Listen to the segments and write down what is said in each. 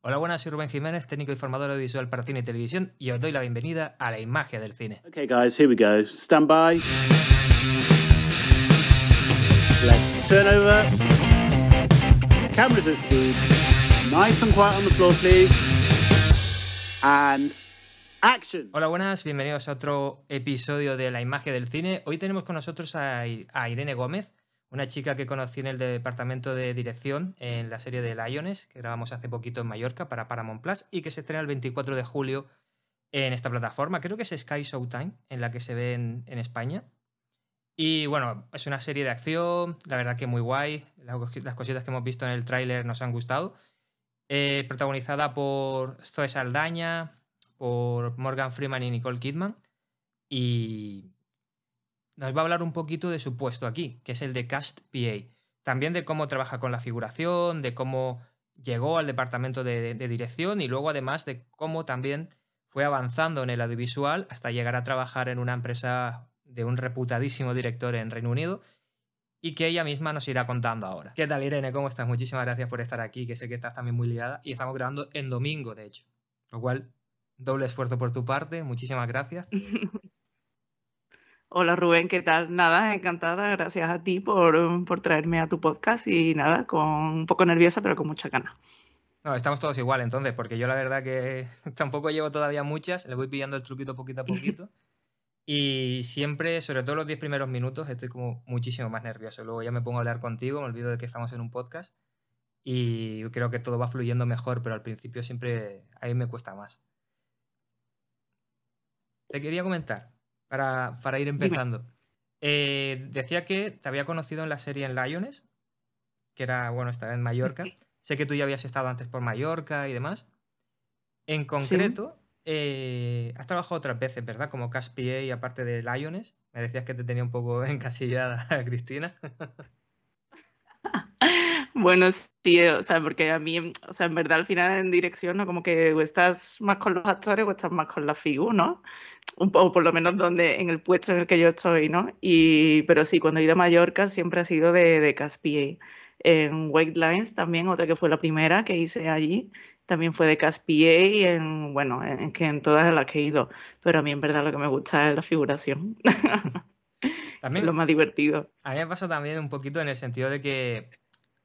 Hola, buenas, soy Rubén Jiménez, técnico y formador audiovisual para cine y televisión, y os doy la bienvenida a la imagen del cine. Okay, guys, here we go. Stand by. Let's turn over. Cameras at speed. Nice and quiet on the floor, please. And action. Hola, buenas, bienvenidos a otro episodio de la imagen del cine. Hoy tenemos con nosotros a, a Irene Gómez, una chica que conocí en el departamento de dirección en la serie de Lions, que grabamos hace poquito en Mallorca para Paramount Plus y que se estrena el 24 de julio en esta plataforma. Creo que es Sky Showtime, en la que se ve en, España. Y bueno, es una serie de acción, la verdad que muy guay. Las cositas que hemos visto en el tráiler nos han gustado. Eh, protagonizada por Zoe Saldaña, por Morgan Freeman y Nicole Kidman. Y nos va a hablar un poquito de su puesto aquí, que es el de Cast PA. También de cómo trabaja con la figuración, de cómo llegó al departamento de, dirección y luego además de cómo también fue avanzando en el audiovisual hasta llegar a trabajar en una empresa de un reputadísimo director en Reino Unido y que ella misma nos irá contando ahora. ¿Qué tal Irene? ¿Cómo estás? Muchísimas gracias por estar aquí, que sé que estás también muy liada y estamos grabando en domingo, de hecho. Lo cual, doble esfuerzo por tu parte, muchísimas gracias. Hola Rubén, ¿qué tal? Nada, encantada, gracias a ti por, por, traerme a tu podcast y nada, con un poco nerviosa pero con mucha ganas. No, estamos todos igual entonces, porque yo la verdad que tampoco llevo todavía muchas, le voy pillando el truquito poquito a poquito. y siempre, sobre todo los 10 primeros minutos, estoy como muchísimo más nervioso. Luego ya me pongo a hablar contigo, me olvido de que estamos en un podcast y creo que todo va fluyendo mejor, pero al principio siempre a mí me cuesta más. Te quería comentar, para, ir empezando. Eh, decía que te había conocido en la serie en Lions, que era, bueno, estaba en Mallorca. sé que tú ya habías estado antes por Mallorca y demás. En concreto, eh, has trabajado otras veces, ¿verdad? Como Cash y aparte de Lions. Me decías que te tenía un poco encasillada, Cristina. Bueno, sí, o sea, porque a mí, o sea, en verdad al final en dirección, ¿no? Como que o estás más con los actores o estás más con la figura, ¿no? Un, o por lo menos donde, en el puesto en el que yo estoy, ¿no? Y, pero sí, cuando he ido a Mallorca siempre ha sido de, de Caspié. En White Lines también, otra que fue la primera que hice allí, también fue de Caspié y en, bueno, en, que en todas las que he ido. Pero a mí en verdad lo que me gusta es la figuración. También, es lo más divertido. A mí me pasa también un poquito en el sentido de que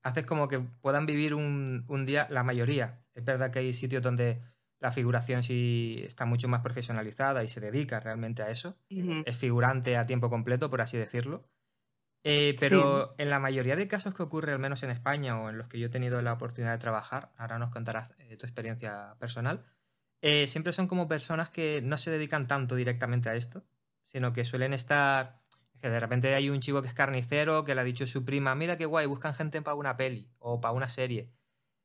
haces como que puedan vivir un, día, la mayoría. Es verdad que hay sitios donde la figuración sí está mucho más profesionalizada y se dedica realmente a eso. Es figurante a tiempo completo, por así decirlo. Eh, pero en la mayoría de casos que ocurre, al menos en España o en los que yo he tenido la oportunidad de trabajar, ahora nos contarás eh, tu experiencia personal, eh, siempre son como personas que no se dedican tanto directamente a esto, sino que suelen estar que de repente hay un chico que es carnicero que le ha dicho a su prima, mira qué guay, buscan gente para una peli o para una serie.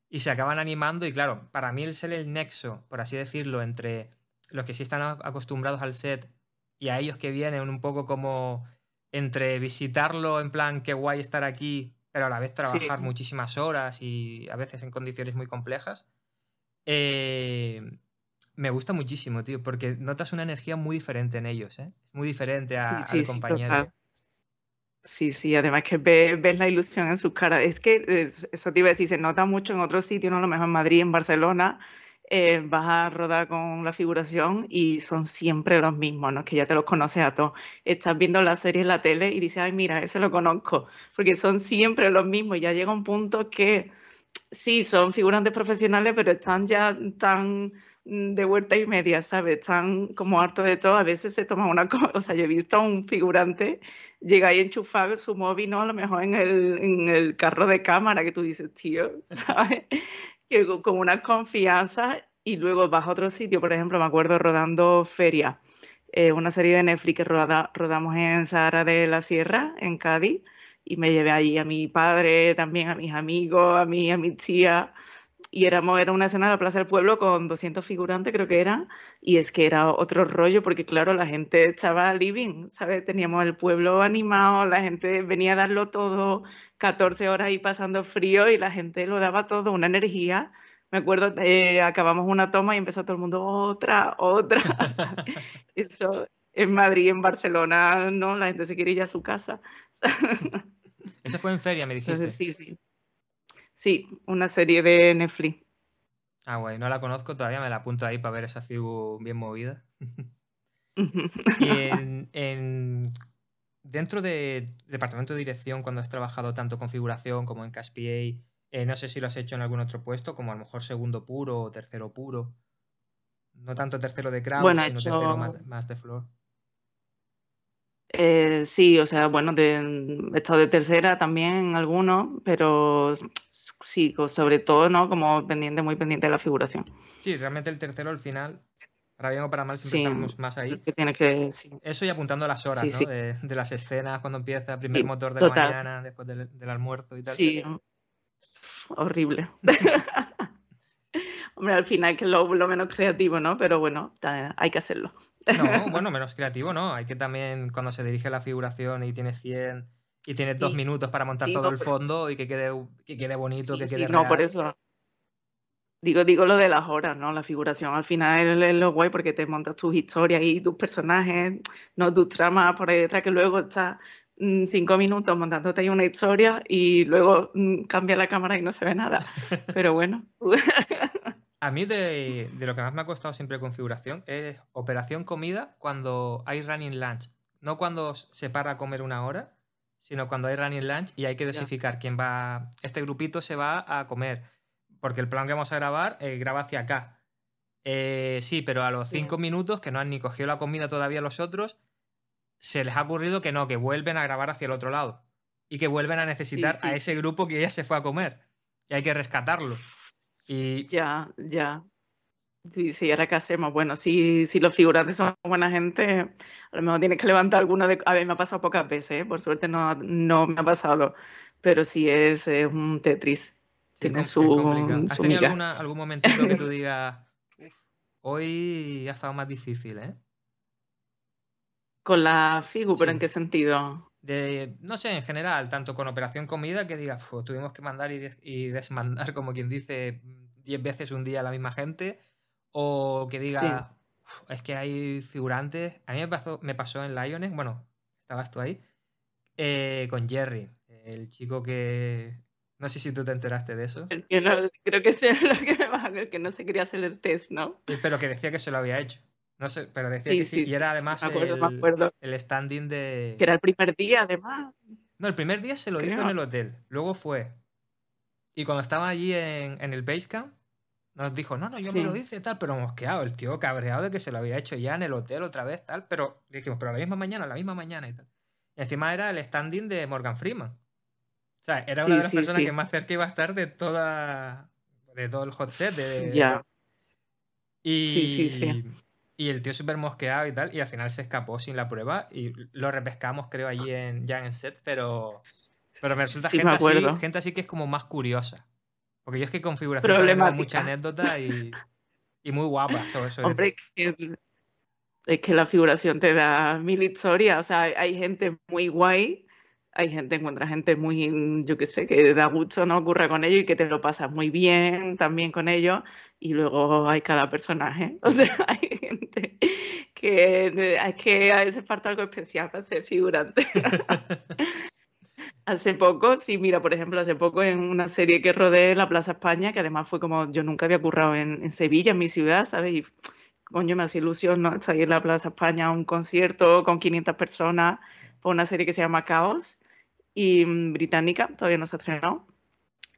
Y se acaban animando y claro, para mí el ser el nexo, por así decirlo, entre los que sí están acostumbrados al set y a ellos que vienen un poco como entre visitarlo en plan qué guay estar aquí, pero a la vez trabajar muchísimas horas y a veces en condiciones muy complejas. Eh, me gusta muchísimo, tío, porque notas una energía muy diferente en ellos, ¿eh? Muy diferente a, sí, sí, al Sí, sí, además que ves, la ilusión en sus caras. Es que eso te iba a decir, se nota mucho en otros sitios, no a lo mejor en Madrid, en Barcelona, eh, vas a rodar con la figuración y son siempre los mismos, ¿no? Que ya te los conoces a todos. Estás viendo la serie en la tele y dices, ay, mira, ese lo conozco, porque son siempre los mismos. Y ya llega un punto que sí, son figurantes profesionales, pero están ya tan de vuelta y media, ¿sabes? Están como harto de todo. A veces se toma una cosa. O sea, yo he visto a un figurante llegar y enchufar su móvil, ¿no? A lo mejor en el, en el carro de cámara que tú dices, tío, ¿sabes? Que con una confianza y luego vas a otro sitio. Por ejemplo, me acuerdo rodando Feria, eh, una serie de Netflix que rodamos en Sahara de la Sierra, en Cádiz, y me llevé allí a mi padre, también a mis amigos, a mí, a mi tía y éramos, era una escena de la Plaza del Pueblo con 200 figurantes, creo que era, y es que era otro rollo, porque claro, la gente estaba living, ¿sabes? Teníamos el pueblo animado, la gente venía a darlo todo, 14 horas ahí pasando frío, y la gente lo daba todo, una energía. Me acuerdo, eh, acabamos una toma y empezó todo el mundo, otra, otra. Eso en Madrid, en Barcelona, no, la gente se quiere ir a su casa. Eso fue en feria, me dijiste. sí, sí. Sí, una serie de Netflix. Ah, guay, no la conozco todavía, me la apunto ahí para ver esa figura bien movida. y en, dentro del departamento de dirección, cuando has trabajado tanto configuración como en CASPA, eh, no sé si lo has hecho en algún otro puesto, como a lo mejor segundo puro o tercero puro. No tanto tercero de crowd, sino tercero más, de flor. Eh, sí, o sea, bueno, de, he estado de tercera también algunos, pero sí, sobre todo, ¿no? Como pendiente, muy pendiente de la figuración. Sí, realmente el tercero al final, para bien o para mal, siempre estamos más ahí. Que tiene que, Eso y apuntando las horas, ¿no? De, las escenas, cuando empieza el primer motor de la mañana, después del, del, almuerzo y tal. Sí, horrible. Hombre, al final que es lo, menos creativo, ¿no? Pero bueno, hay que hacerlo. No, bueno, menos creativo, ¿no? Hay que también, cuando se dirige la figuración y tienes 100 y tienes dos minutos para montar todo el fondo y que quede, que quede bonito, que quede No, por eso. Digo, digo lo de las horas, ¿no? La figuración al final es lo guay porque te montas tus historias y tus personajes, no tus tramas por ahí detrás que luego está Mm, cinco minutos montándote ahí una historia y luego mm, cambia la cámara y no se ve nada. Pero bueno. A mí de, lo que más me ha costado siempre configuración es operación comida cuando hay running lunch. No cuando se para a comer una hora, sino cuando hay running lunch y hay que dosificar quién va. Este grupito se va a comer. Porque el plan que vamos a grabar eh, graba hacia acá. Eh, sí, pero a los cinco minutos, que no han ni cogido la comida todavía los otros, se les ha ocurrido que no, que vuelven a grabar hacia el otro lado. Y que vuelven a necesitar a ese grupo que ya se fue a comer. Y hay que rescatarlo. Y... Ya, ya. Sí, sí, ahora qué hacemos. Bueno, si, si los figurantes son buena gente, a lo mejor tienes que levantar alguno de. A ver, me ha pasado pocas veces, ¿eh? por suerte no, no me ha pasado. Pero sí es, un Tetris. Tiene su. ¿Has tenido algún momentito que tú digas, hoy ha estado más difícil, ¿eh? Con la Figu, pero ¿en qué sentido? De, no sé, en general, tanto con Operación Comida que diga, tuvimos que mandar y, desmandar, como quien dice, 10 veces un día a la misma gente, o que diga, es que hay figurantes. A mí me pasó, me pasó en Lioness, bueno, estabas tú ahí, eh, con Jerry, el chico que. No sé si tú te enteraste de eso. El que no, creo que es lo que me va, el que no se quería hacer el test, ¿no? Eh, pero que decía que se lo había hecho. No sé, pero decía que sí. y era además el, standing de. Que era el primer día, además. No, el primer día se lo hizo en el hotel. Luego fue. Y cuando estaba allí en, en el Basecamp, nos dijo, no, no, yo me lo hice tal, pero mosqueado. El tío cabreado de que se lo había hecho ya en el hotel otra vez, tal. Pero le dijimos, pero la misma mañana, la misma mañana y tal. Y encima era el standing de Morgan Freeman. O sea, era una de las personas que más cerca iba a estar de toda. de todo el hot set. De, ya. Y, sí, sí, sí. Y el tío súper mosqueado y tal, y al final se escapó sin la prueba y lo repescamos, creo, allí en, ya en set, pero, pero me resulta gente, así, gente así que es como más curiosa. Porque yo es que configuración tengo mucha anécdota y, y muy guapa. Eso, Hombre, es que, es que la figuración te da mil historias. O sea, hay gente muy guay hay gente, encuentra gente muy, yo qué sé, que da gusto, ¿no? Ocurre con ellos y que te lo pasas muy bien también con ellos. Y luego hay cada personaje. O sea, hay gente que es que a veces falta algo especial para ser figurante. hace poco, sí, mira, por ejemplo, hace poco en una serie que rodé la Plaza España, que además fue como yo nunca había currado en, en Sevilla, en mi ciudad, ¿sabes? Y coño, me hace ilusión, ¿no? Ahí en la Plaza España, un concierto con 500 personas, por una serie que se llama Caos y mm, británica, todavía no se ha estrenado.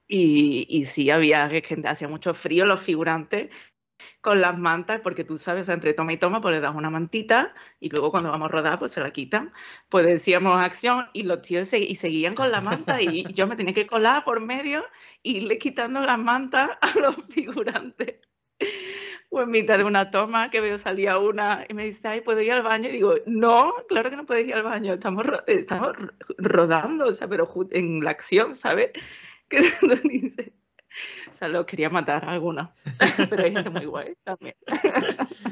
Y, y sí, había que hacía mucho frío los figurantes con las mantas, porque tú sabes, entre toma y toma, pues le das una mantita y luego cuando vamos a rodar, pues se la quitan. Pues decíamos acción y los tíos y seguían con la manta y yo me tenía que colar por medio y irle quitando las mantas a los figurantes o en mitad de una toma que veo salía una y me dice, ay, ¿puedo ir al baño? Y digo, no, claro que no puedes ir al baño, estamos, estamos rodando, o sea, pero en la acción, ¿sabes? Que o sea, lo quería matar a alguna, pero hay gente muy guay también.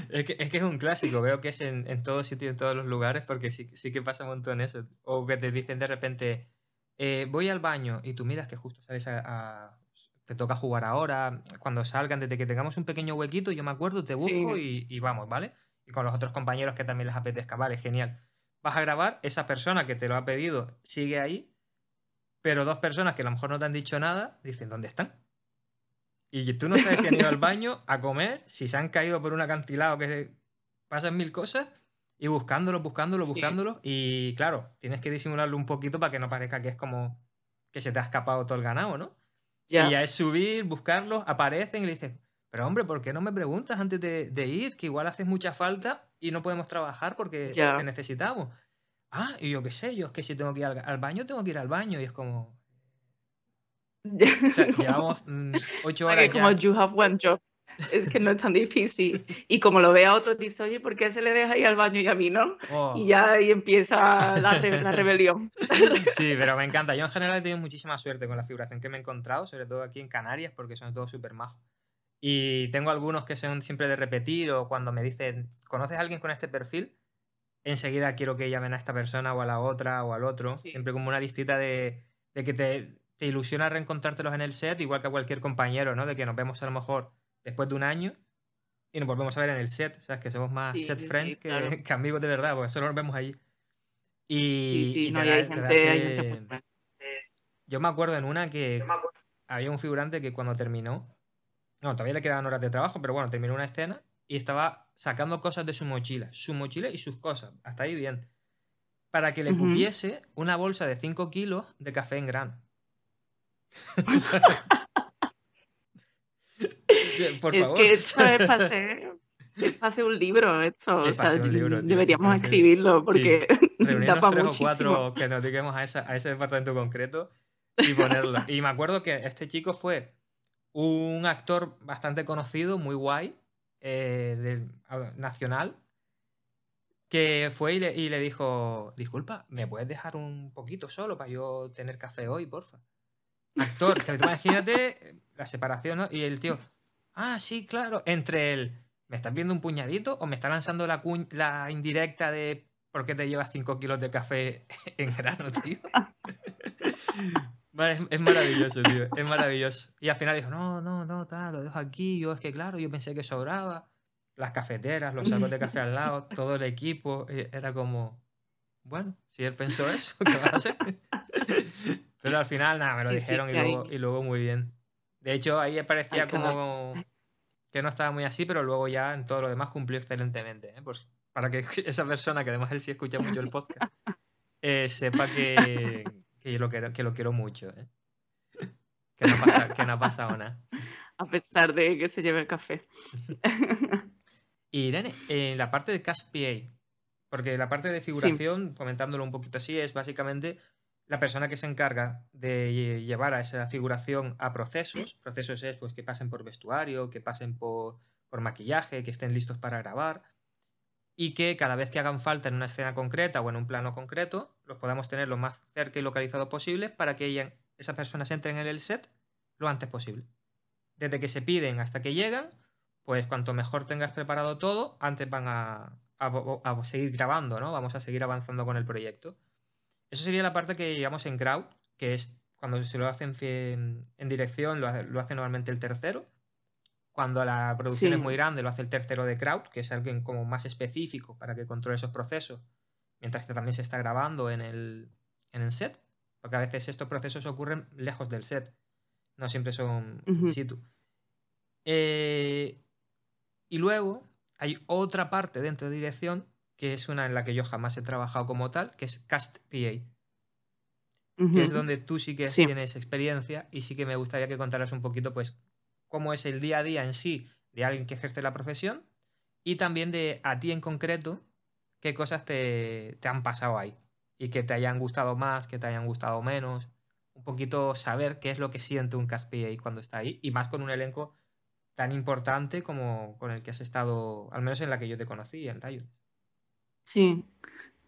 Es que, es un clásico, veo que es en, en todos sitios, en todos los lugares, porque sí, sí que pasa un montón eso. O que te dicen de repente, eh, voy al baño y tú miras que justo sales a te toca jugar ahora, cuando salgan, desde que tengamos un pequeño huequito, yo me acuerdo, te busco y, vamos, ¿vale? Y con los otros compañeros que también les apetezca, vale, genial. Vas a grabar, esa persona que te lo ha pedido sigue ahí, pero dos personas que a lo mejor no te han dicho nada, dicen, ¿dónde están? Y tú no sabes si han ido al baño a comer, si se han caído por un acantilado que pasan mil cosas, y buscándolo, buscándolo, buscándolo. Y claro, tienes que disimularlo un poquito para que no parezca que es como que se te ha escapado todo el ganado, ¿no? Y ya es subir, buscarlos, aparecen y le dices, pero hombre, ¿por qué no me preguntas antes de, ir? Que igual haces mucha falta y no podemos trabajar porque te necesitamos. Ah, y yo qué sé, yo es que si tengo que ir al, baño, tengo que ir al baño. Y es como. O sea, llevamos mm, ocho horas. Es como you have one job. Es que no es tan difícil. Y como lo ve a otros, dice, oye, ¿por qué se le deja ir al baño y a mí no? Y oh. ya ahí empieza la, la, rebelión. Sí, pero me encanta. Yo en general he tenido muchísima suerte con la figuración que me he encontrado, sobre todo aquí en Canarias, porque son todos súper majos. Y tengo algunos que son siempre de repetir o cuando me dicen, ¿conoces a alguien con este perfil? Enseguida quiero que llamen a esta persona o a la otra o al otro. Siempre como una listita de, de que te, te, ilusiona reencontrártelos en el set, igual que a cualquier compañero, ¿no? De que nos vemos a lo mejor después de un año y nos volvemos a ver en el set, ¿sabes? Que somos más set friends que, que, amigos de verdad, porque solo nos vemos allí. Y, Yo me acuerdo en una que había un figurante que cuando terminó no, todavía le quedaban horas de trabajo, pero bueno, terminó una escena y estaba sacando cosas de su mochila. Su mochila y sus cosas. Hasta ahí bien. Para que le cupiese una bolsa de 5 kilos de café en grano. Por es que esto es pase, un libro, esto. deberíamos escribirlo porque da para tres o cuatro que nos dediquemos a, a ese departamento concreto y ponerlo. Y me acuerdo que este chico fue un actor bastante conocido, muy guay, eh, del, nacional, que fue y le, dijo, disculpa, ¿me puedes dejar un poquito solo para yo tener café hoy, porfa? Actor, que imagínate la separación, ¿no? Y el tío, ah, sí, claro, entre el, ¿me estás viendo un puñadito o me está lanzando la, la indirecta de por qué te llevas 5 kilos de café en grano, tío? es, maravilloso, tío. Es maravilloso. Y al final dijo, no, no, no, tal, lo dejo aquí. Yo es que, claro, yo pensé que sobraba. Las cafeteras, los sacos de café al lado, todo el equipo. Era como, bueno, si él pensó eso, ¿qué va a hacer? Pero al final, nada, me lo dijeron y, luego, y luego muy bien. De hecho, ahí parecía como que no estaba muy así, pero luego ya en todo lo demás cumplió excelentemente. ¿eh? Pues para que esa persona, que además él sí escucha mucho el podcast, eh, sepa que, que lo quiero, que lo quiero mucho. ¿eh? Que, no pasa, que no ha pasado nada. A pesar de que se lleve el café. y Irene, en la parte de Cast porque la parte de figuración, comentándolo un poquito así, es básicamente la persona que se encarga de llevar a esa figuración a procesos. Procesos es pues, que pasen por vestuario, que pasen por, por maquillaje, que estén listos para grabar y que cada vez que hagan falta en una escena concreta o en un plano concreto, los podamos tener lo más cerca y localizado posible para que esas personas entren en el set lo antes posible. Desde que se piden hasta que llegan, pues cuanto mejor tengas preparado todo, antes van a, seguir grabando, ¿no? Vamos a seguir avanzando con el proyecto. Eso sería la parte que llevamos en crowd, que es cuando se lo hacen en, dirección, lo hace normalmente el tercero. Cuando la producción es muy grande, lo hace el tercero de crowd, que es alguien como más específico para que controle esos procesos, mientras que también se está grabando en el, en el set, porque a veces estos procesos ocurren lejos del set, no siempre son in situ. Eh, y luego hay otra parte dentro de dirección, que es una en la que yo jamás he trabajado como tal, que es Cast PA. Que es donde tú sí que tienes experiencia y sí que me gustaría que contaras un poquito, pues, cómo es el día a día en sí de alguien que ejerce la profesión y también de a ti en concreto qué cosas te, han pasado ahí y que te hayan gustado más, que te hayan gustado menos. Un poquito saber qué es lo que siente un ahí cuando está ahí y más con un elenco tan importante como con el que has estado, al menos en la que yo te conocí, en Rayo. Sí,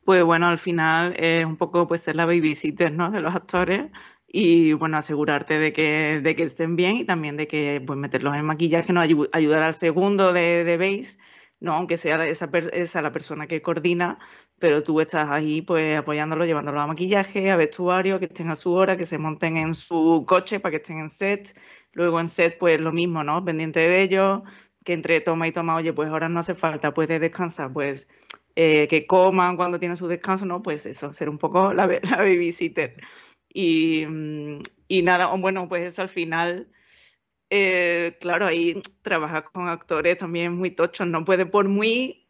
pues bueno, al final es un poco pues ser la babysitter, ¿no? De los actores y bueno, asegurarte de que, de que estén bien y también de que pues, meterlos en maquillaje no ayudar al segundo de, de base, no, aunque sea esa, esa la persona que coordina, pero tú estás ahí pues apoyándolo, llevándolo a maquillaje, a vestuario, que estén a su hora, que se monten en su coche para que estén en set, luego en set pues lo mismo, ¿no? Pendiente de ellos, que entre toma y toma, oye, pues ahora no hace falta, puedes descansar, pues eh, que coman cuando tienen su descanso, ¿no? Pues eso, ser un poco la, la babysitter. Y, y nada, bueno, pues eso al final eh, claro, ahí trabajar con actores también muy tochos, no puede, por muy,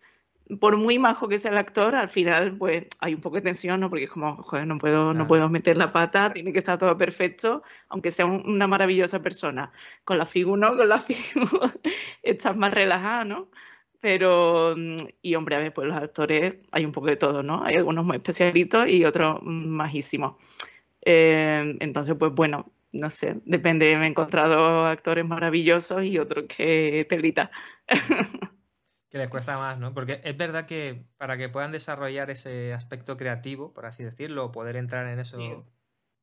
por muy majo que sea el actor, al final pues hay un poco de tensión, ¿no? Porque es como, joder, no puedo, no puedo meter la pata, tiene que estar todo perfecto, aunque sea una maravillosa persona. Con la figura, no, con la figura estás más relajada, ¿no? Pero, mm, y hombre, a ver, pues los actores hay un poco de todo, ¿no? Hay algunos muy especialitos y otros majísimos. Eh, entonces, pues bueno, no sé, depende, me he encontrado actores maravillosos y otros que telita. que les cuesta más, ¿no? Porque es verdad que para que puedan desarrollar ese aspecto creativo, por así decirlo, poder entrar en eso,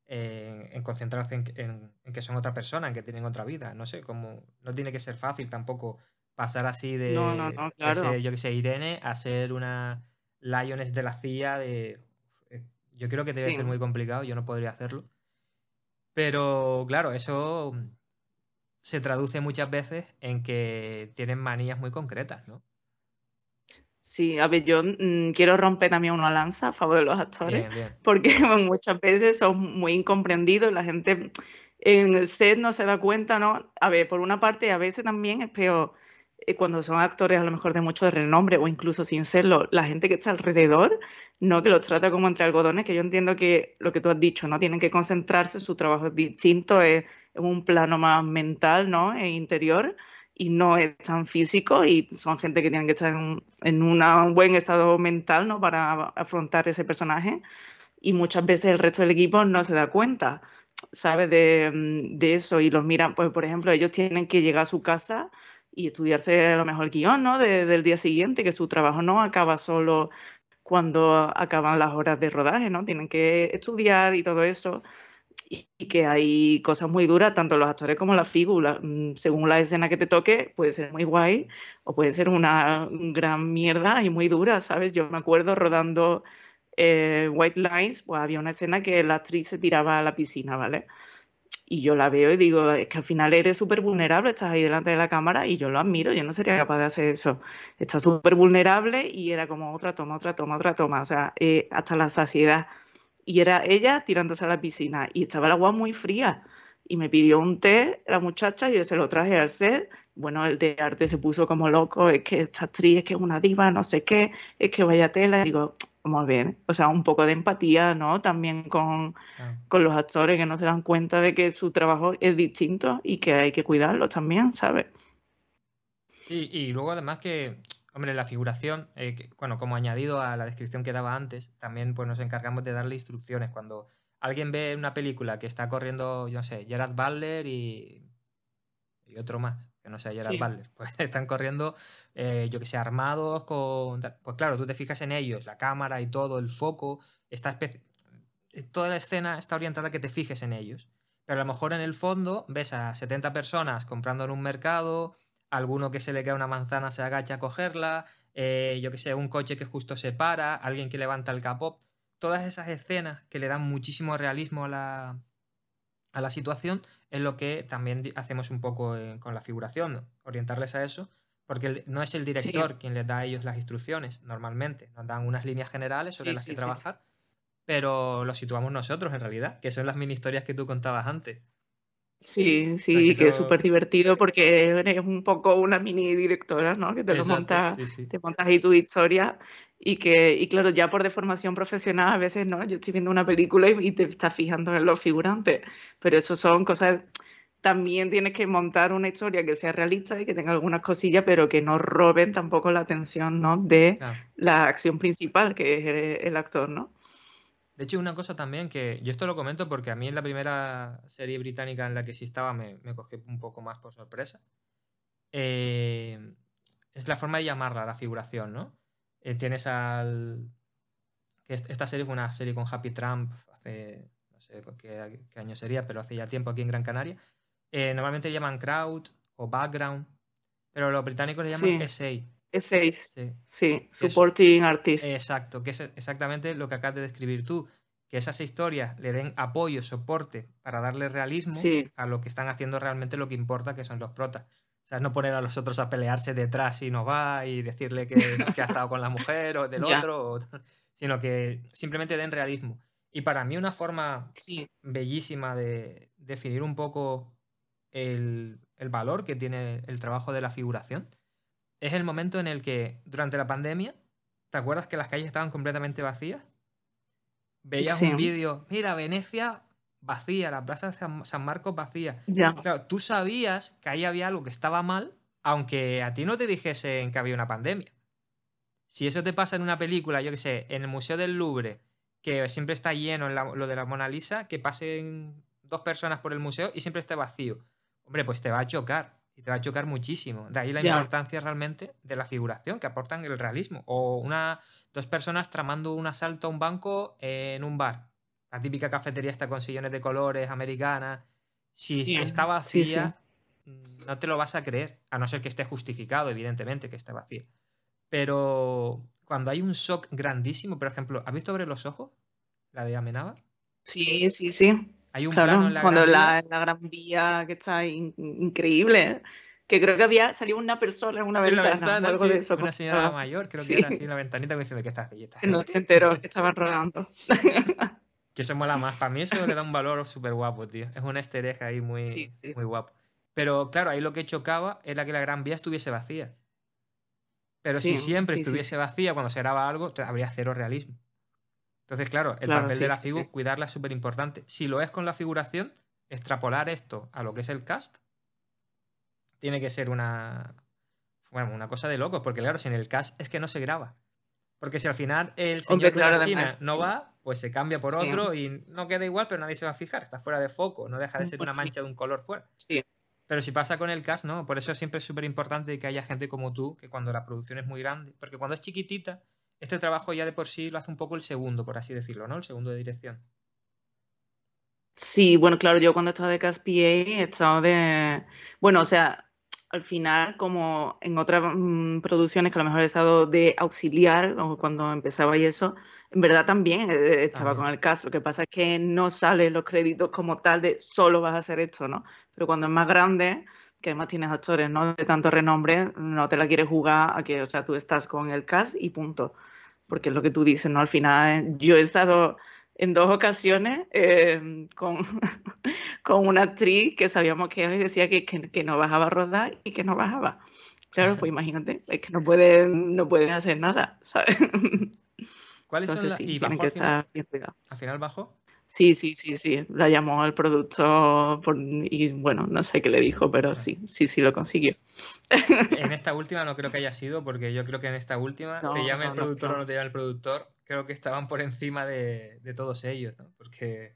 en, concentrarse en, que son otra persona, en que tienen otra vida, no sé, como no tiene que ser fácil tampoco pasar así de, no, no, no, claro. yo que sé, Irene a ser una Lioness de la CIA de... Eh, yo creo que debe ser muy complicado, yo no podría hacerlo. Pero claro, eso se traduce muchas veces en que tienen manías muy concretas, ¿no? Sí, a ver, yo mm, quiero romper también una lanza a favor de los actores, porque muchas veces son muy incomprendidos, la gente en el set no se da cuenta, ¿no? A ver, por una parte, a veces también es peor cuando son actores a lo mejor de mucho renombre o incluso sin serlo, la gente que está alrededor, no que los trata como entre algodones, que yo entiendo que lo que tú has dicho, ¿no? Tienen que concentrarse, su trabajo es distinto, es, un plano más mental, ¿no? E interior y no es tan físico y son gente que tienen que estar en, un buen estado mental, ¿no? Para afrontar ese personaje y muchas veces el resto del equipo no se da cuenta, ¿sabes? De, de eso y los miran, pues por ejemplo, ellos tienen que llegar a su casa y estudiarse a lo mejor el guion, ¿no? del día siguiente, que su trabajo no acaba solo cuando acaban las horas de rodaje, ¿no? Tienen que estudiar y todo eso. Y, que hay cosas muy duras, tanto los actores como la figura. Mm, según la escena que te toque, puede ser muy guay o puede ser una gran mierda y muy dura, ¿sabes? Yo me acuerdo rodando eh, White Lines, pues había una escena que la actriz se tiraba a la piscina, ¿vale? Y yo la veo y digo, es que al final eres súper vulnerable, estás ahí delante de la cámara y yo lo admiro, yo no sería capaz de hacer eso. Está súper vulnerable y era como otra toma, otra toma, otra toma, o sea, eh, hasta la saciedad. Y era ella tirándose a la piscina y estaba el agua muy fría. Y me pidió un té la muchacha y yo se lo traje al set. Bueno, el de arte se puso como loco, es que esta actriz es que es una diva, no sé qué, es que vaya tela. Y digo, muy bien, o sea, un poco de empatía, ¿no? También con, con, los actores que no se dan cuenta de que su trabajo es distinto y que hay que cuidarlo también, ¿sabes? Sí, y luego además que, hombre, la figuración, eh, bueno, como añadido a la descripción que daba antes, también pues nos encargamos de darle instrucciones. Cuando alguien ve una película que está corriendo, yo no sé, Gerard Butler y, y otro más, que no sea Gerard Butler, pues están corriendo, eh, yo que sé, armados con... Pues claro, tú te fijas en ellos, la cámara y todo, el foco, esta eh, toda la escena está orientada a que te fijes en ellos. Pero a lo mejor en el fondo ves a 70 personas comprando en un mercado, alguno que se le cae una manzana se agacha a cogerla, eh, yo que sé, un coche que justo se para, alguien que levanta el capó. Todas esas escenas que le dan muchísimo realismo a la, a la situación es lo que también hacemos un poco con la figuración, orientarles a eso, porque no es el director quien les da a ellos las instrucciones normalmente, nos dan unas líneas generales sobre las que trabajar, pero lo situamos nosotros en realidad, que son las mini historias que tú contabas antes. Sí, sí, que, es súper divertido porque eres un poco una mini directora, ¿no? Que te lo montas, te montas ahí tu historia y que, y claro, ya por deformación profesional a veces, ¿no? Yo estoy viendo una película y, te estás fijando en los figurantes, pero eso son cosas, también tienes que montar una historia que sea realista y que tenga algunas cosillas, pero que no roben tampoco la atención, ¿no? De la acción principal, que es el actor, ¿no? De hecho, una cosa también que yo esto lo comento porque a mí en la primera serie británica en la que sí estaba me, me cogió un poco más por sorpresa. Eh, es la forma de llamarla, la figuración, ¿no? Eh, tienes al... Esta serie fue una serie con Happy Trump hace, no sé qué, año sería, pero hace ya tiempo aquí en Gran Canaria. Eh, normalmente llaman crowd o background, pero los británicos le llaman essay. S6. Sí, sí supporting artist. Exacto, que es exactamente lo que acabas de describir tú. Que esas historias le den apoyo, soporte para darle realismo a lo que están haciendo realmente lo que importa, que son los protas. O sea, no poner a los otros a pelearse detrás y no va y decirle que, ha estado con la mujer o del otro, sino que simplemente den realismo. Y para mí una forma bellísima de definir un poco el, el valor que tiene el trabajo de la figuración, es el momento en el que durante la pandemia, ¿te acuerdas que las calles estaban completamente vacías? Veías un vídeo, mira, Venecia vacía, la plaza de San Marcos vacía. Ya. Claro, tú sabías que ahí había algo que estaba mal, aunque a ti no te dijesen que había una pandemia. Si eso te pasa en una película, yo qué sé, en el Museo del Louvre, que siempre está lleno en lo de la Mona Lisa, que pasen dos personas por el museo y siempre esté vacío. Hombre, pues te va a chocar. Y te va a chocar muchísimo. De ahí la importancia realmente de la figuración que aportan el realismo. O una, dos personas tramando un asalto a un banco en un bar. La típica cafetería está con sillones de colores, americana. Si está vacía, no te lo vas a creer. A no ser que esté justificado, evidentemente, que esté vacía. Pero cuando hay un shock grandísimo, por ejemplo, ¿has visto Abre los ojos? La de Amenábar. Sí, sí, sí. Hay un plano en la cuando gran la, la Gran Vía, que está increíble, ¿eh? que creo que había salido una persona en una En ventana, ventana, o algo sí, de eso. una señora ah, mayor, creo sí. que era así en la ventanita diciendo que está haciendo esta que no gente?". se enteró que estaban rodando. Que eso mola más. Para mí eso le da un valor súper guapo, tío. Es una easter egg ahí muy, Sí, muy guapo. Pero claro, ahí lo que chocaba era que la Gran Vía estuviese vacía. Pero si siempre estuviese vacía cuando se graba algo, habría cero realismo. Entonces, claro, el Claro, papel sí, de la figura, sí. cuidarla es súper importante. Si lo es con la figuración, extrapolar esto a lo que es el cast, tiene que ser una, bueno, una cosa de locos, porque claro, si en el cast es que no se graba. Porque si al final el señor Hombre, de la esquina además, no va, pues se cambia por Sí. otro y no queda igual, pero nadie se va a fijar, está fuera de foco, no deja de ser una mancha de un color fuera. Sí, Pero si pasa con el cast, no. Por eso siempre es súper importante que haya gente como tú, que cuando la producción es muy grande, porque cuando es chiquitita, este trabajo ya de por sí lo hace un poco el segundo, por así decirlo, ¿no? El segundo de dirección. Sí, bueno, claro, yo cuando estaba de Cast PA he estado de... Bueno, o sea, al final, como en otras mm, producciones que a lo mejor he estado de auxiliar, o cuando empezaba y eso, en verdad también eh, estaba También. con el cast. Lo que pasa es que no salen los créditos como tal de solo vas a hacer esto, ¿no? Pero cuando es más grande, que además tienes actores, ¿no? De tanto renombre, no te la quieres jugar a que, o sea, tú estás con el cast y punto. Porque es lo que tú dices, ¿no? Al final, eh, yo he estado en dos ocasiones eh, con, con una actriz que sabíamos que decía que, que, que no bajaba a rodar y que no bajaba. Claro, pues imagínate, es que no pueden, no pueden hacer nada, ¿sabes? ¿Cuáles son Entonces las.? sí, ¿Y que al final? ¿Al final bajó? Sí, sí, sí, sí. La llamó el productor por- y bueno, no sé qué le dijo, pero sí, sí, sí lo consiguió. En esta última no creo que haya sido, porque yo creo que en esta última, te No, llame el no, productor o no. te llame el productor, creo que estaban por encima de, de todos ellos, ¿no? Porque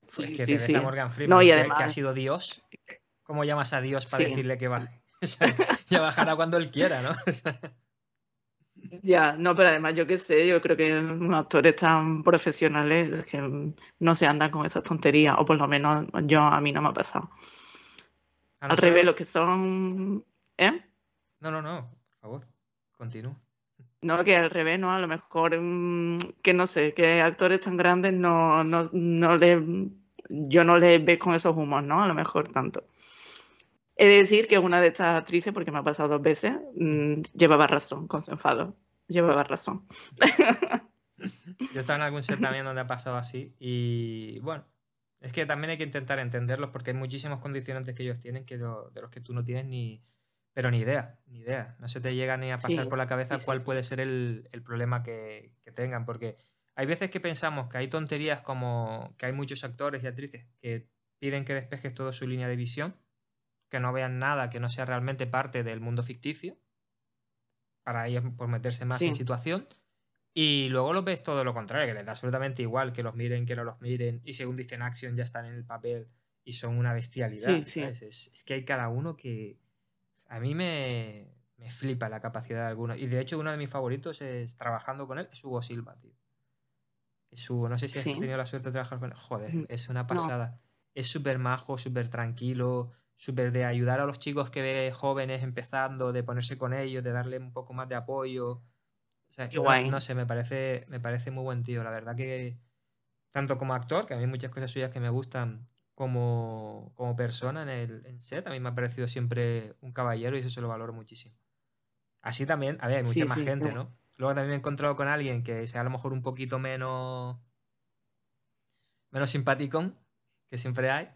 Sí, es que sí, te ves sí. a Morgan Freeman, No, y que- ha sido Dios. ¿Cómo llamas a Dios para decirle que baje? Ya bajará cuando él quiera, ¿no? Ya, no, pero además yo qué sé, yo creo que unos actores tan profesionales que no se andan con esas tonterías, o por lo menos yo a mí no me ha pasado. Al revés, los que son, ¿eh? No, no, no, por favor, continúa. No, que al revés, ¿no? A lo mejor, mm, que no sé, que actores tan grandes no, no, no les, yo no les veo con esos humos, ¿no? A lo mejor tanto. He de decir que una de estas actrices, porque me ha pasado dos veces, mm, llevaba razón con su enfado. Llevaba razón. Yo estaba en algún set también donde ha pasado así y bueno, es que también hay que intentar entenderlos porque hay muchísimos condicionantes que ellos tienen que de los que tú no tienes ni, pero ni idea, ni idea. No se te llega ni a pasar Sí, por la cabeza sí, sí, cuál puede ser el, el problema que, que tengan, porque hay veces que pensamos que hay tonterías como que hay muchos actores y actrices que piden que despejes toda su línea de visión, que no vean nada que no sea realmente parte del mundo ficticio, para ellos por meterse más en situación. Y luego los ves todo lo contrario, que les da absolutamente igual que los miren, que no los miren, y según dicen action ya están en el papel y son una bestialidad. Sí, sí. Es, es que hay cada uno que a mí me, me flipa la capacidad de algunos. Y de hecho uno de mis favoritos es trabajando con él, es Hugo Silva, tío. Es Hugo, no sé si has tenido la suerte de trabajar con él. Joder, Mm, es una no. pasada. Es súper majo, súper tranquilo, súper de ayudar a los chicos que ve jóvenes empezando, de ponerse con ellos, de darle un poco más de apoyo. O sea, guay. no sé, me parece, me parece muy buen tío. La verdad que, tanto como actor, que a mí hay muchas cosas suyas que me gustan, como, como persona en el en set, a mí me ha parecido siempre un caballero y eso se lo valoro muchísimo. Así también, a ver, hay mucha Sí, más sí, gente, claro. ¿no? Luego también me he encontrado con alguien que sea a lo mejor un poquito menos, menos simpaticón, que siempre hay.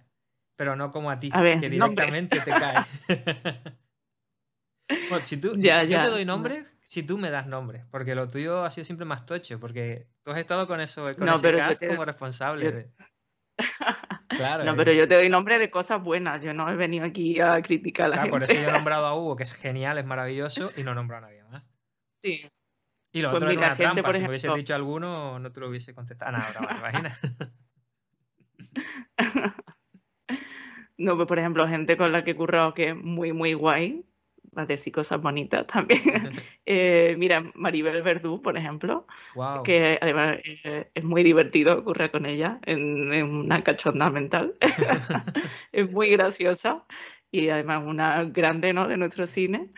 Pero no como a ti, A ver, que nombres. directamente te cae. Bueno, si tú, Ya, yo ya. te doy nombre si tú me das nombre, porque lo tuyo ha sido siempre más tocho, porque tú has estado con eso, con No, ese pero cast te- como responsable. yo- de- Claro, No, eh. pero yo te doy nombre de cosas buenas. Yo no he venido aquí a criticar a la Claro, por gente. eso yo he nombrado a Hugo, que es genial, es maravilloso, y no he nombrado a nadie más. Sí. Y lo Pues otro mira, era una gente, trampa. por si me ejemplo- dicho alguno, no te lo hubiese contestado. Nada, broma, ¿te imaginas? No, pues por ejemplo, gente con la que he currado que es muy, muy guay. Va a decir cosas bonitas también. Eh, mira, Maribel Verdú, por ejemplo, wow. que además eh, es muy divertido currar con ella en, en una cachonda mental. es muy graciosa y además una grande ¿no? de nuestro cine.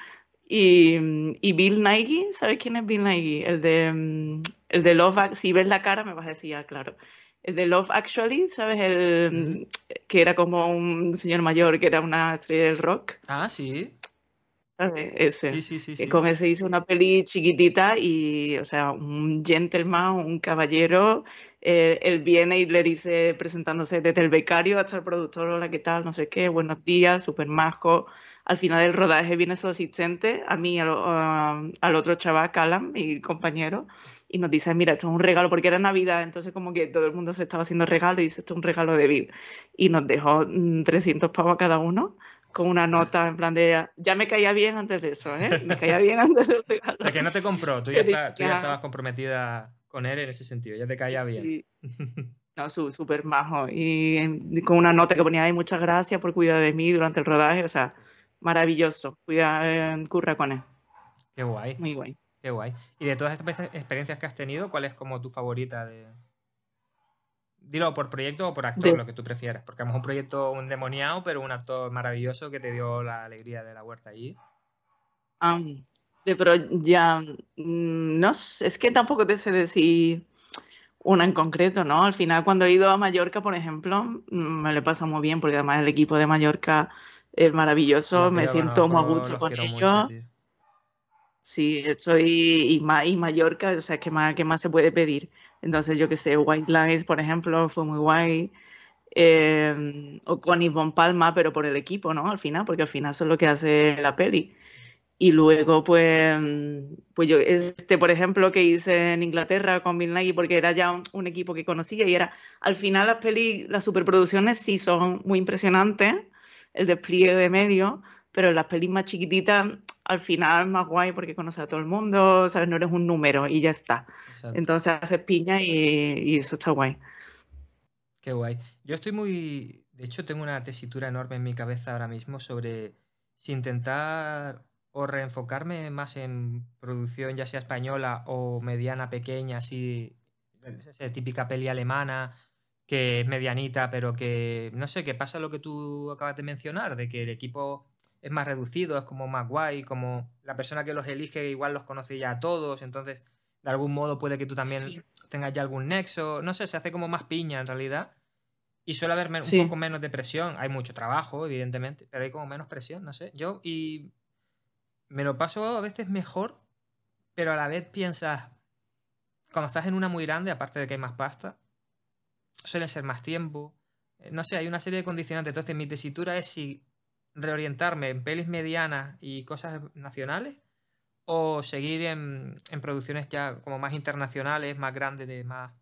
Y, y Bill Nighy, ¿sabes quién es Bill Nighy? El de, mm, el de Love Ac- Si ves la cara me vas a decir, ah, claro. El de Love Actually, ¿sabes? El, que era como un señor mayor que era una estrella del rock, Ah, sí. ¿sabes? Ese. Sí, sí, sí. Sí. con ese hizo una peli chiquitita y, o sea, un gentleman, un caballero. eh, él viene y le dice, presentándose desde el becario hasta el productor, hola, ¿qué tal? No sé qué, buenos días, súper majo. Al final del rodaje viene su asistente, a mí, al, a- al otro chaval, Callum, mi compañero, y nos dice, mira, esto es un regalo, porque era Navidad, entonces como que todo el mundo se estaba haciendo regalo y dice, esto es un regalo de Bill. Y nos dejó mm, 300 pavos a cada uno con una nota en plan de, ya me caía bien antes de eso, ¿eh? Me caía bien antes del regalo. O sea, que no te compró, tú ya, está- tú ya estabas comprometida con él en ese sentido, ya te caía bien. Sí. No, súper majo. Y, con una nota que ponía ahí, muchas gracias por cuidar de mí durante el rodaje. O sea, maravilloso. Cuida, eh, curra con él. Qué guay, Muy guay. Qué guay. Y de todas estas exper- experiencias que has tenido, ¿cuál es como tu favorita de... Dilo por proyecto o por actor, De- lo que tú prefieras. Porque mejor un proyecto un demoniado, pero un actor maravilloso que te dio la alegría de la huerta allí. Am, de, pero ya, mm, no sé, es que tampoco te sé decir una en concreto, ¿no? Al final, cuando he ido a Mallorca, por ejemplo, mm, me lo he pasado muy bien, porque además el equipo de Mallorca es maravilloso, Los me siento muy a gusto con mucho, ellos. tío. Sí, estoy y, Ma- y Mallorca, o sea, ¿qué más, qué más se puede pedir? Entonces, yo qué sé, White Lines, por ejemplo, fue muy guay. eh, o con Yvonne Palma, pero por el equipo, ¿no? Al final, porque al final eso es lo que hace la peli. Y luego, pues, mm, pues yo, este, por ejemplo, que hice en Inglaterra con Bill Nighy, porque era ya un, un equipo que conocía y era, al final las pelis, las superproducciones sí son muy impresionantes, el despliegue de medios, pero las pelis más chiquititas, al final es más guay porque conoces a todo el mundo, ¿sabes? No eres un número y ya está. Exacto. Entonces haces piña y, y eso está guay. Qué guay. Yo estoy muy. De hecho, tengo una tesitura enorme en mi cabeza ahora mismo sobre si intentar o reenfocarme más en producción, ya sea española o mediana, pequeña, así, esa típica peli alemana, que es medianita, pero que no sé, que pasa lo que tú acabas de mencionar, de que el equipo es más reducido, es como más guay, como la persona que los elige igual los conoce ya a todos, entonces de algún modo puede que tú también Sí. tengas ya algún nexo, no sé, se hace como más piña en realidad. Y suele haber Sí. un poco menos de presión. Hay mucho trabajo, evidentemente, pero hay como menos presión, no sé. Yo, y me lo paso a veces mejor, pero a la vez piensas, cuando estás en una muy grande, aparte de que hay más pasta, suele ser más tiempo. Eh, No sé, hay una serie de condicionantes. Entonces, mi tesitura es si reorientarme en pelis medianas y cosas nacionales o seguir en, en producciones ya como más internacionales, más grandes, de más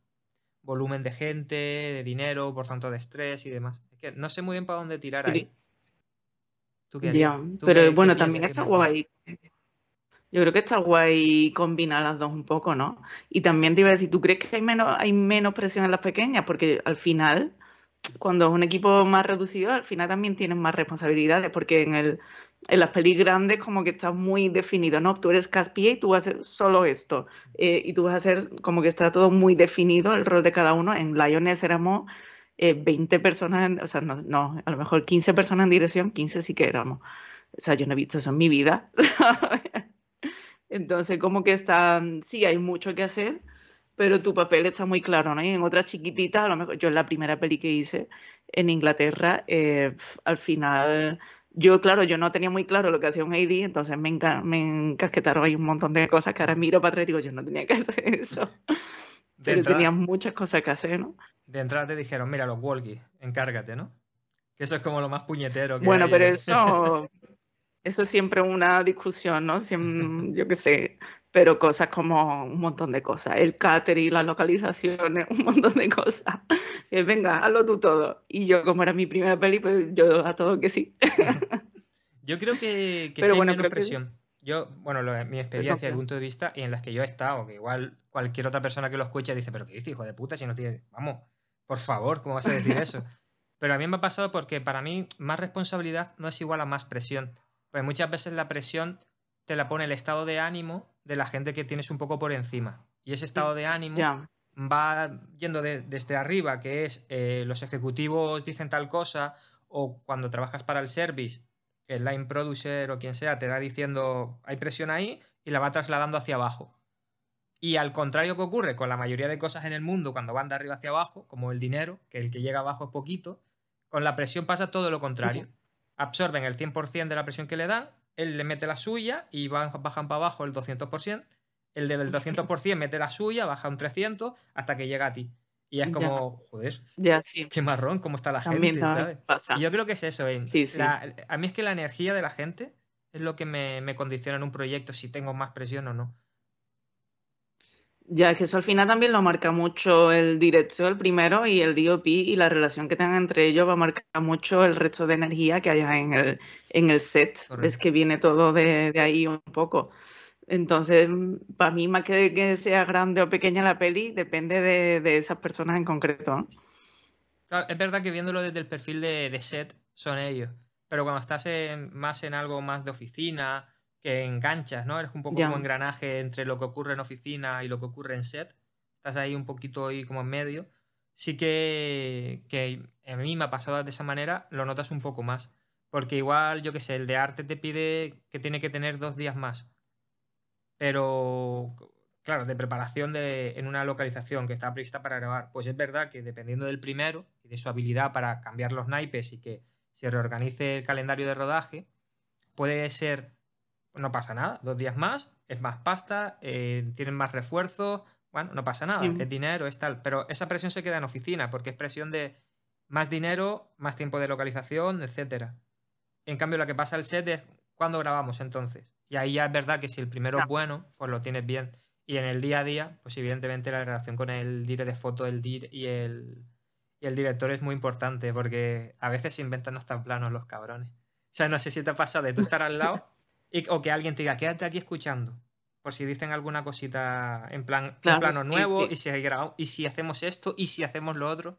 volumen de gente, de dinero, por tanto de estrés y demás. Es que no sé muy bien para dónde tirar ahí. ¿Tú qué Ya, harías? ¿Tú pero qué- bueno, también está guay. Yo creo que está guay combinar las dos un poco, ¿no? Y también te iba a decir, ¿tú crees que hay menos, hay menos presión en las pequeñas? Porque al final, cuando es un equipo más reducido, al final también tienes más responsabilidades, porque en el, en las pelis grandes como que está muy definido, ¿no? Tú eres Caspia y tú vas a hacer solo esto. eh, y tú vas a hacer como que está todo muy definido el rol de cada uno. En Lioness éramos eh, 20 personas, en- o sea, no, no, a lo mejor 15 personas en dirección, 15 sí que éramos. O sea, yo no he visto eso en mi vida. Entonces, como que está, sí, hay mucho que hacer, pero tu papel está muy claro, ¿no? Y en otras chiquititas, a lo mejor yo en la primera peli que hice en Inglaterra, eh, al final, yo, claro, yo no tenía muy claro lo que hacía un AD, entonces me, enca- me encasquetaron ahí un montón de cosas que ahora miro para atrás y digo, yo no tenía que hacer eso. De Pero entrada, tenía muchas cosas que hacer, ¿no? de entrada te dijeron, mira, los walkies, encárgate, ¿no? Que eso es como lo más puñetero. Que bueno, hay, pero ¿no? eso, eso es siempre una discusión, ¿no? Siem- yo qué sé, pero cosas como un montón de cosas. El catering, las localizaciones, un montón de cosas. Que venga, hazlo tú todo. Y yo, como era mi primera peli, pues yo a todo que sí. Yo creo que, que Pero sí hay bueno, menos que- presión. Yo, bueno, lo- mi experiencia, el punto de vista, y en las que yo he estado, que igual cualquier otra persona que lo escuche dice, pero ¿qué dice, hijo de puta? Si no tiene. Vamos, por favor, ¿cómo vas a decir eso? Pero a mí me ha pasado porque para mí más responsabilidad no es igual a más presión. Pues muchas veces la presión te la pone el estado de ánimo de la gente que tienes un poco por encima. Y ese estado de ánimo va yendo de- desde arriba, que es eh, los ejecutivos dicen tal cosa, o cuando trabajas para el service, el line producer o quien sea te va diciendo hay presión ahí y la va trasladando hacia abajo. Y al contrario que ocurre con la mayoría de cosas en el mundo cuando van de arriba hacia abajo, como el dinero, que el que llega abajo es poquito, con la presión pasa todo lo contrario. Absorben el 100% de la presión que le dan, él le mete la suya y van- bajan para abajo el 200%, el del 200% mete la suya, baja un 300 hasta que llega a ti. Y es Ya. como, joder, ya sí. qué marrón, cómo está la También, gente, ¿sabes? pasa. Y yo creo que es eso, ¿eh? Sí, sí. La- a mí es que la energía de la gente es lo que me, me condiciona en un proyecto, si tengo más presión o no. Ya, es que eso al final también lo marca mucho el director, el primero, y el DOP, y la relación que tengan entre ellos va a marcar mucho el resto de energía que haya en el, en el set. Es que viene todo de, de ahí un poco. Entonces, para mí, más que que sea grande o pequeña la peli, depende de, de esas personas en concreto. ¿no? Claro, es verdad que viéndolo desde el perfil de, de set son ellos, pero cuando estás en- más en algo más de oficina, que enganchas, ¿no? Eres un poco Ya. como engranaje entre lo que ocurre en oficina y lo que ocurre en set, estás ahí un poquito ahí como en medio, sí que, que a mí me ha pasado de esa manera, lo notas un poco más, porque igual, yo qué sé, el de arte te pide que tiene que tener dos días más, pero claro, de preparación de, en una localización que está prevista para grabar, pues es verdad que dependiendo del primero y de su habilidad para cambiar los naipes y que se reorganice el calendario de rodaje, puede ser, no pasa nada, dos días más, es más pasta, eh, tienen más refuerzos, bueno, no pasa nada, Sí. es dinero, es tal, pero esa presión se queda en oficina porque es presión de más dinero, más tiempo de localización, etcétera. En cambio, lo que pasa al set es cuando grabamos entonces. Y ahí ya es verdad que si el primero es bueno, pues lo tienes bien. Y en el día a día, pues evidentemente la relación con el dire de foto el dir y el, y el director es muy importante porque a veces se inventan hasta planos los cabrones. O sea, no sé si te ha pasado de tú estar al lado y, o que alguien te diga, quédate aquí escuchando. Por si dicen alguna cosita en plan Claro, plano sí, nuevo, sí. y si hay grabado- y si hacemos esto, y si hacemos lo otro.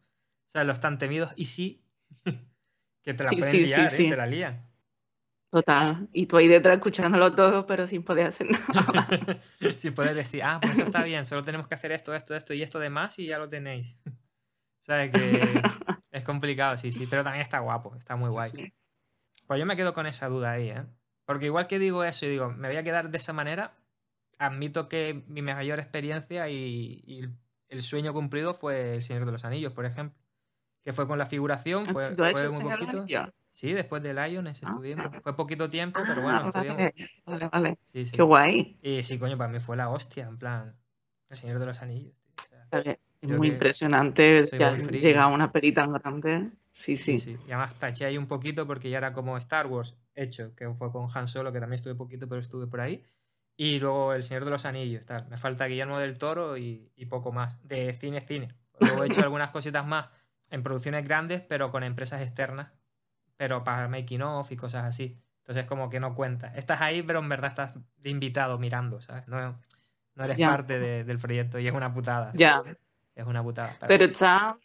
O sea, los tan temidos, y sí, que te la Sí, pueden liar, ¿eh? sí. Te la lían. Total. Y tú ahí detrás escuchándolo todo, pero sin poder hacer nada. si puedes decir, ah, pues eso está bien, solo tenemos que hacer esto, esto, esto y esto de más y ya lo tenéis. ¿Sabes? Que es complicado, sí, sí, pero también está guapo, está muy Sí, guay. sí. Pues yo me quedo con esa duda ahí, ¿eh? Porque igual que digo eso y digo, me voy a quedar de esa manera, admito que mi mayor experiencia y, y el sueño cumplido fue El Señor de los Anillos, por ejemplo. Que fue con la figuración, fue, Ah, ¿Tú fue muy Señor del poquito. Sí, después de Lions Ah. estuvimos. Fue poquito tiempo, pero bueno, Ah, estuvimos. vale, vale, vale. Sí, sí. Qué guay. Y sí, coño, para mí fue la hostia, en plan, El Señor de los Anillos. tío, o sea, Vale, Es muy impresionante ya llega a una peli tan grande. Sí, sí, sí. sí. Y además taché ahí un poquito porque ya era como Star Wars hecho, que fue con Han Solo, que también estuve poquito, pero estuve por ahí. Y luego El Señor de los Anillos, tal. Me falta Guillermo del Toro y, y poco más. De cine, cine. Luego he hecho algunas cositas más en producciones grandes, pero con empresas externas, pero para making of y cosas así. Entonces como que no cuenta. Estás ahí, pero en verdad estás de invitado mirando, ¿sabes? No, no eres parte de- del proyecto y es una putada. Ya. Es una putada. pero Pero está.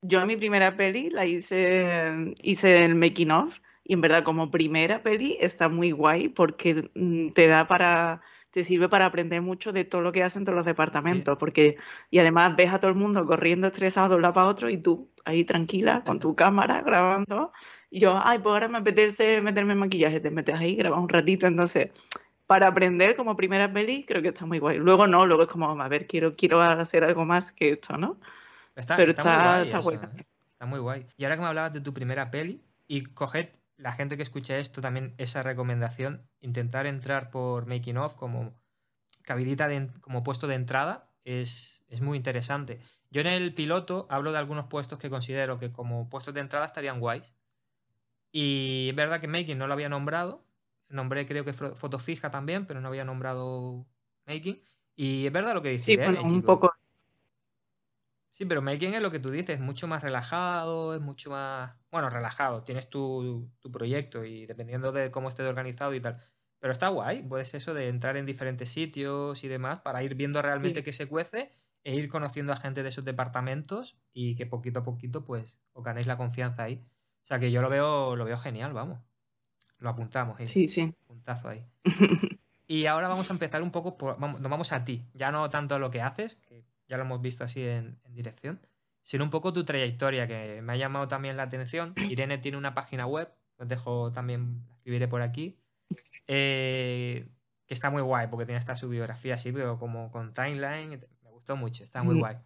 Yo mi primera peli la hice, hice el making of y en verdad como primera peli está muy guay porque mm, te da para, te sirve para aprender mucho de todo lo que hacen todos los departamentos, porque y además ves a todo el mundo corriendo estresado de un lado para otro y tú ahí tranquila con tu cámara grabando y yo, ay, pues ahora me apetece meterme en maquillaje, te metes ahí, grabas un ratito, entonces para aprender como primera peli creo que está muy guay. Luego no, luego es como, a ver, quiero, quiero hacer algo más que esto, ¿no? Está, Pero está muy guay está eso, guay ¿eh? también. Está muy guay. Y ahora que me hablabas de tu primera peli, y coged la gente que escuche esto también esa recomendación, intentar entrar por Making Of como cabidita de como puesto de entrada es, es muy interesante. Yo en el piloto hablo de algunos puestos que considero que como puestos de entrada estarían guays. Y es verdad que Making no lo había nombrado. Nombré creo que foto fija también, pero no había nombrado Making. Y es verdad lo que dice. Sí, bueno, un poco. Sí, pero Making es lo que tú dices, es mucho más relajado, es mucho más. Bueno, relajado. Tienes tu, tu proyecto y dependiendo de cómo esté organizado y tal. Pero está guay, pues eso de entrar en diferentes sitios y demás para ir viendo realmente qué se cuece e ir conociendo a gente de esos departamentos y que poquito a poquito pues os ganéis la confianza ahí. O sea que yo lo veo, lo veo genial, vamos. Lo apuntamos. Sí, sí. Puntazo ahí. y ahora vamos a empezar un poco, por, vamos, nos vamos a ti, ya no tanto lo que haces, ya lo hemos visto así en, en dirección, sino un poco tu trayectoria, que me ha llamado también la atención. Irene tiene una página web, os dejo también, la escribiré por aquí, eh, que está muy guay porque tiene esta su biografía así, pero como con timeline, me gustó mucho, está muy guay.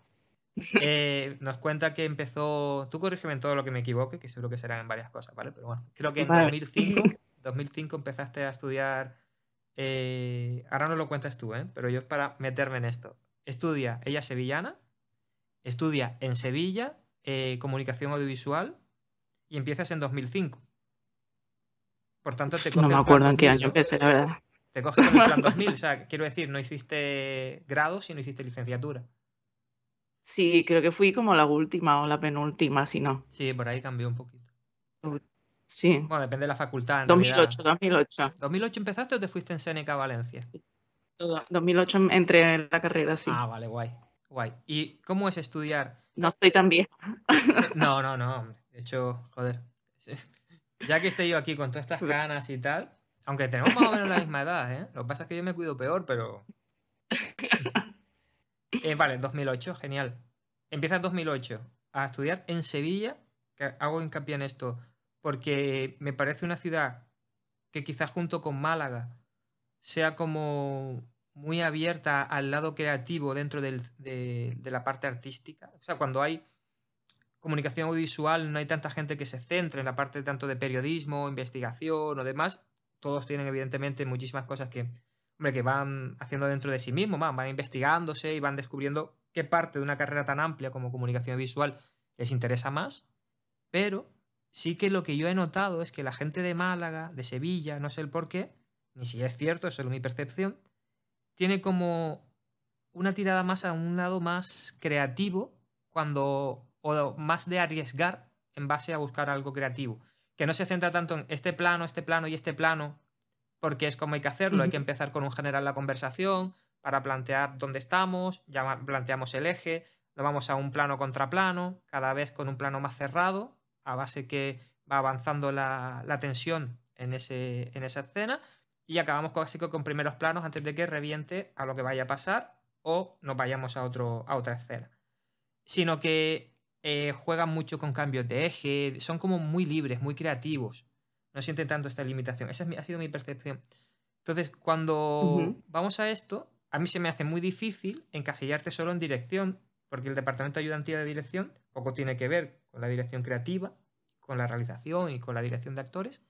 Eh, nos cuenta que empezó, tú corrígeme en todo lo que me equivoque, que seguro que serán en varias cosas, ¿vale? Pero bueno, creo que en 2005, 2005 empezaste a estudiar, eh, ahora no lo cuentas tú, ¿eh? Pero yo es para meterme en esto. Estudia, ella sevillana, estudia en Sevilla comunicación audiovisual y empiezas en 2005. Por tanto, te coge No me acuerdo en qué año empecé, la verdad. Te coge con el plan 2000, o sea, quiero decir, no hiciste grados y no hiciste licenciatura. Sí, creo que fui como la última o la penúltima, si no. Sí, por ahí cambió un poquito. Sí. Bueno, depende de la facultad. 2008, 2008. ¿2008 empezaste o te fuiste en Seneca, Valencia? 2008 entré en la carrera, sí. Ah, vale, guay. Guay. ¿Y cómo es estudiar? No estoy tan vieja. No, no, no. De hecho, joder. Ya que estoy yo aquí con todas estas ganas y tal, aunque tenemos más o menos la misma edad, ¿eh? Lo que pasa es que yo me cuido peor, pero... Eh, vale, 2008, genial. Empieza en 2008 a estudiar en Sevilla, que hago hincapié en esto, porque me parece una ciudad que quizás junto con Málaga sea como muy abierta al lado creativo dentro de, de, la parte artística. O sea, cuando hay comunicación audiovisual no hay tanta gente que se centre en la parte tanto de periodismo, investigación o demás. Todos tienen evidentemente muchísimas cosas que, hombre, que van haciendo dentro de sí mismos, van, van investigándose y van descubriendo qué parte de una carrera tan amplia como comunicación visual les interesa más. Pero sí que lo que yo he notado es que la gente de Málaga, de Sevilla, no sé el por qué, ni si es cierto, es solo mi percepción, tiene como una tirada más a un lado más creativo cuando o más de arriesgar en base a buscar algo creativo. Que no se centra tanto en este plano, este plano y este plano, porque es como hay que hacerlo. Hay que empezar con un general la conversación para plantear dónde estamos, ya planteamos el eje, nos vamos a un plano contra plano, cada vez con un plano más cerrado, a base que va avanzando la, tensión en, ese, en esa escena, y acabamos casi con primeros planos antes de que reviente a lo que vaya a pasar o nos vayamos a, otro, a otra escena. Sino que eh, juegan mucho con cambios de eje, son como muy libres, muy creativos. No sienten tanto esta limitación. Esa ha sido mi percepción. Entonces, cuando vamos a esto, a mí se me hace muy difícil encasillarte solo en dirección, porque el departamento de ayudantía de dirección poco tiene que ver con la dirección creativa, con la realización y con la dirección de actores.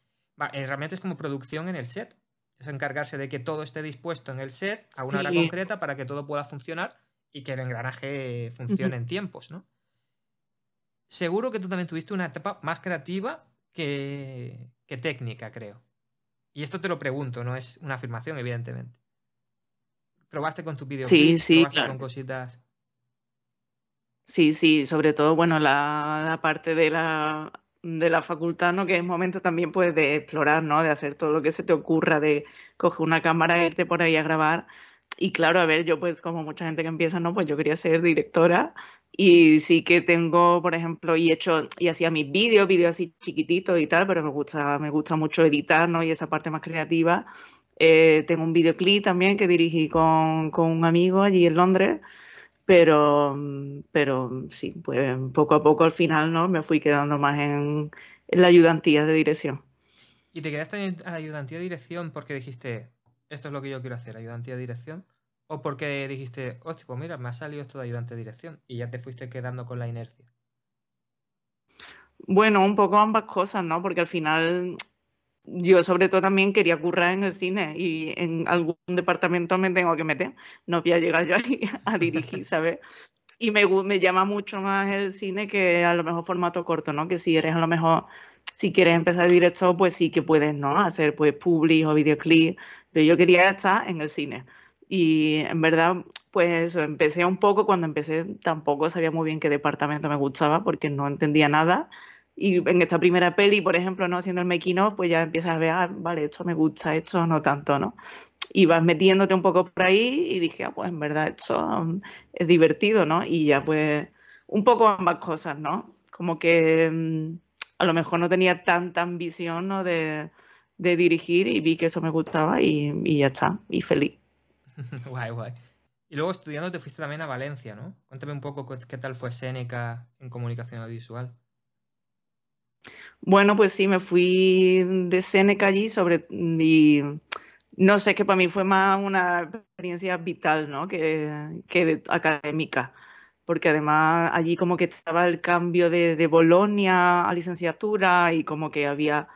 Eh, realmente es como producción en el set. Es encargarse de que todo esté dispuesto en el set a una hora concreta para que todo pueda funcionar y que el engranaje funcione en tiempos, ¿no? seguro que tú también tuviste una etapa más creativa que, técnica, creo. Y esto te lo pregunto, no es una afirmación, evidentemente. ¿Probaste con tu vídeo? Sí, sí, claro. con cositas? Sí, sí, sobre todo, bueno, la, parte de la, de la facultad, ¿no? Que es momento también, pues, de explorar, ¿no? De hacer todo lo que se te ocurra, de coger una cámara irte por ahí a grabar. Y claro, a ver, yo pues como mucha gente que empieza, ¿no? Pues yo quería ser directora y sí que tengo, por ejemplo, y hecho, y hacía mis vídeos, vídeos así chiquititos y tal, pero me gusta, me gusta mucho editar, ¿no? Y esa parte más creativa. Eh, tengo un videoclip también que dirigí con, con, un amigo allí en Londres, pero, pero sí, pues poco a poco al final, ¿no? Me fui quedando más en, en la ayudantía de dirección. ¿Y te quedaste en la ayudantía de dirección porque dijiste, esto es lo que yo quiero hacer, ayudantía de dirección? ¿O porque dijiste, hostia, pues mira, me ha salido esto de ayudante de dirección y ya te fuiste quedando con la inercia? Bueno, un poco ambas cosas, ¿no? Porque al final yo sobre todo también quería currar en el cine y en algún departamento me tengo que meter. No voy a llegar yo a dirigir, ¿sabes? Y me, me llama mucho más el cine que a lo mejor formato corto, ¿no? Que si eres a lo mejor si quieres empezar directo, pues sí que puedes, ¿no? Hacer pues public o videoclip. Pero yo quería estar en el cine. Y en verdad, pues eso, empecé un poco, cuando empecé tampoco sabía muy bien qué departamento me gustaba porque no entendía nada. Y en esta primera peli, por ejemplo, no haciendo el making of, pues ya empiezas a ver, ah, vale, esto me gusta, esto no tanto, ¿no? Y vas metiéndote un poco por ahí y dije, ah, pues en verdad esto um, es divertido, ¿no? Y ya pues un poco ambas cosas, ¿no? Como que mm, a lo mejor no tenía tanta ambición, ¿no? De, de dirigir y vi que eso me gustaba y, y ya está, y feliz. guay, guay. Y luego estudiando te fuiste también a Valencia, ¿no? Cuéntame un poco qué tal fue Seneca en comunicación audiovisual. Bueno, pues sí, me fui de Seneca allí sobre y no sé, que para mí fue más una experiencia vital, ¿no? Que, que académica, porque además allí como que estaba el cambio de, de Bolonia a licenciatura y como que había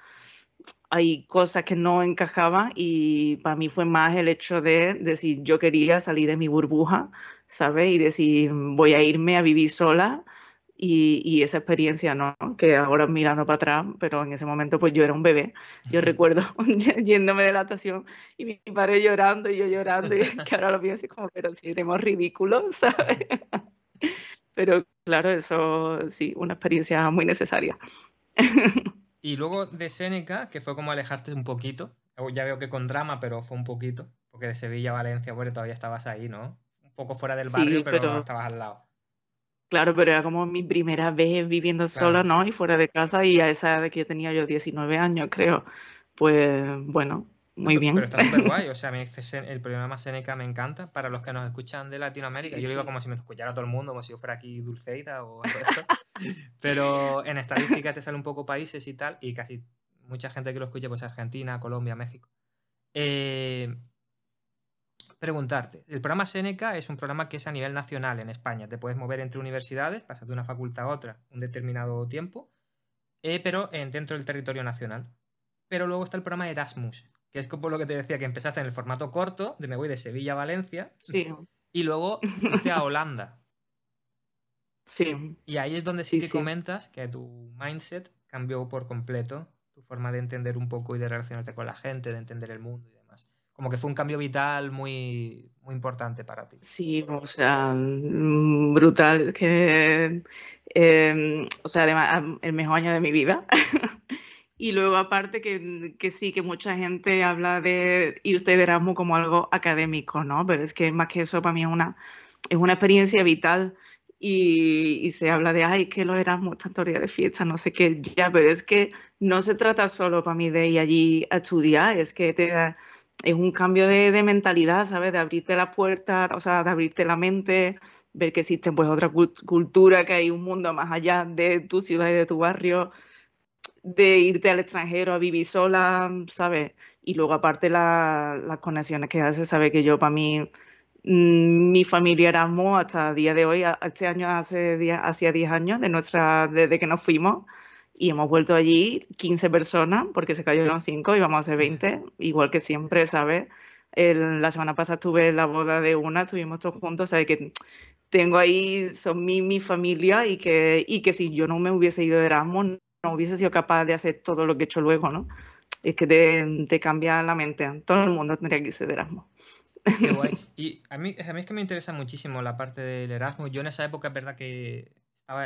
hay cosas que no encajaban y para mí fue más el hecho de decir yo quería salir de mi burbuja, ¿sabes? Y decir voy a irme a vivir sola y, esa experiencia, ¿no? Que ahora mirando para atrás, pero en ese momento pues yo era un bebé. Yo recuerdo yéndome de la estación y mi padre llorando y yo llorando y que ahora lo pienso como, pero si éramos ridículos, ¿sabes? Pero claro, eso sí, una experiencia muy necesaria. Y luego de Seneca, que fue como alejarte un poquito. Ya veo que con drama, pero fue un poquito. Porque de Sevilla a Valencia, bueno, todavía estabas ahí, ¿no? Un poco fuera del barrio, pero... no estabas al lado. Claro, pero era como mi primera vez viviendo sola, ¿no? Y fuera de casa, y a esa edad de que tenía yo 19 años, creo. Pues bueno, muy bien. Pero está súper guay. O sea, a mí este, el programa Seneca me encanta. Para los que nos escuchan de Latinoamérica, yo digo como si me escuchara todo el mundo, como si yo fuera aquí Dulceida o algo de eso. Pero en estadística te sale un poco países y tal, y casi mucha gente que lo escucha, pues Argentina, Colombia, México. Eh, preguntarte, el programa Seneca es un programa que es a nivel nacional en España. Te puedes mover entre universidades, pasas de una facultad a otra un determinado tiempo, eh, pero dentro del territorio nacional. Pero luego está el programa Erasmus, que es como lo que te decía, que empezaste en el formato corto, de me voy de Sevilla a Valencia, sí. y luego fuiste a Holanda. Sí. Y ahí es donde sí, que comentas que tu mindset cambió por completo, tu forma de entender un poco y de relacionarte con la gente, de entender el mundo como que fue un cambio vital muy, muy importante para ti. Sí, o sea, mm, brutal. Es que, em, o sea, además, el mejor año de mi vida. y luego, aparte, que, que, sí, que mucha gente habla de irte de Erasmus como algo académico, ¿no? Pero es que más que eso, para mí es una, es una experiencia vital. Y, y, se habla de, ay, que los Erasmus, tanto día de fiesta, no sé qué, ya, pero es que no se trata solo para mí de ir allí a estudiar, es que te da es un cambio de, mentalidad, ¿sabes? De abrirte la puerta, o sea, de abrirte la mente, ver que existe pues otra cultura, que hay un mundo más allá de tu ciudad y de tu barrio, de irte al extranjero a vivir sola, ¿sabes? Y luego aparte las conexiones que hace, ¿sabes? Que yo para mí, mm, mi familia Erasmus hasta el día de hoy, este año hace hacía 10 años de nuestra, desde que nos fuimos, y hemos vuelto allí 15 personas, porque se cayeron 5 y vamos a ser 20, igual que siempre, ¿sabes? la semana pasada estuve en la boda de una, estuvimos todos juntos, ¿sabes? Que tengo ahí, son mi, mi familia y que, y que si yo no me hubiese ido de Erasmus, no hubiese sido capaz de hacer todo lo que he hecho luego, ¿no? Es que te, te cambia la mente, todo el mundo tendría que irse de Erasmus. Qué guay. Y a mí, a mí es que me interesa muchísimo la parte del Erasmus. Yo en esa época es verdad que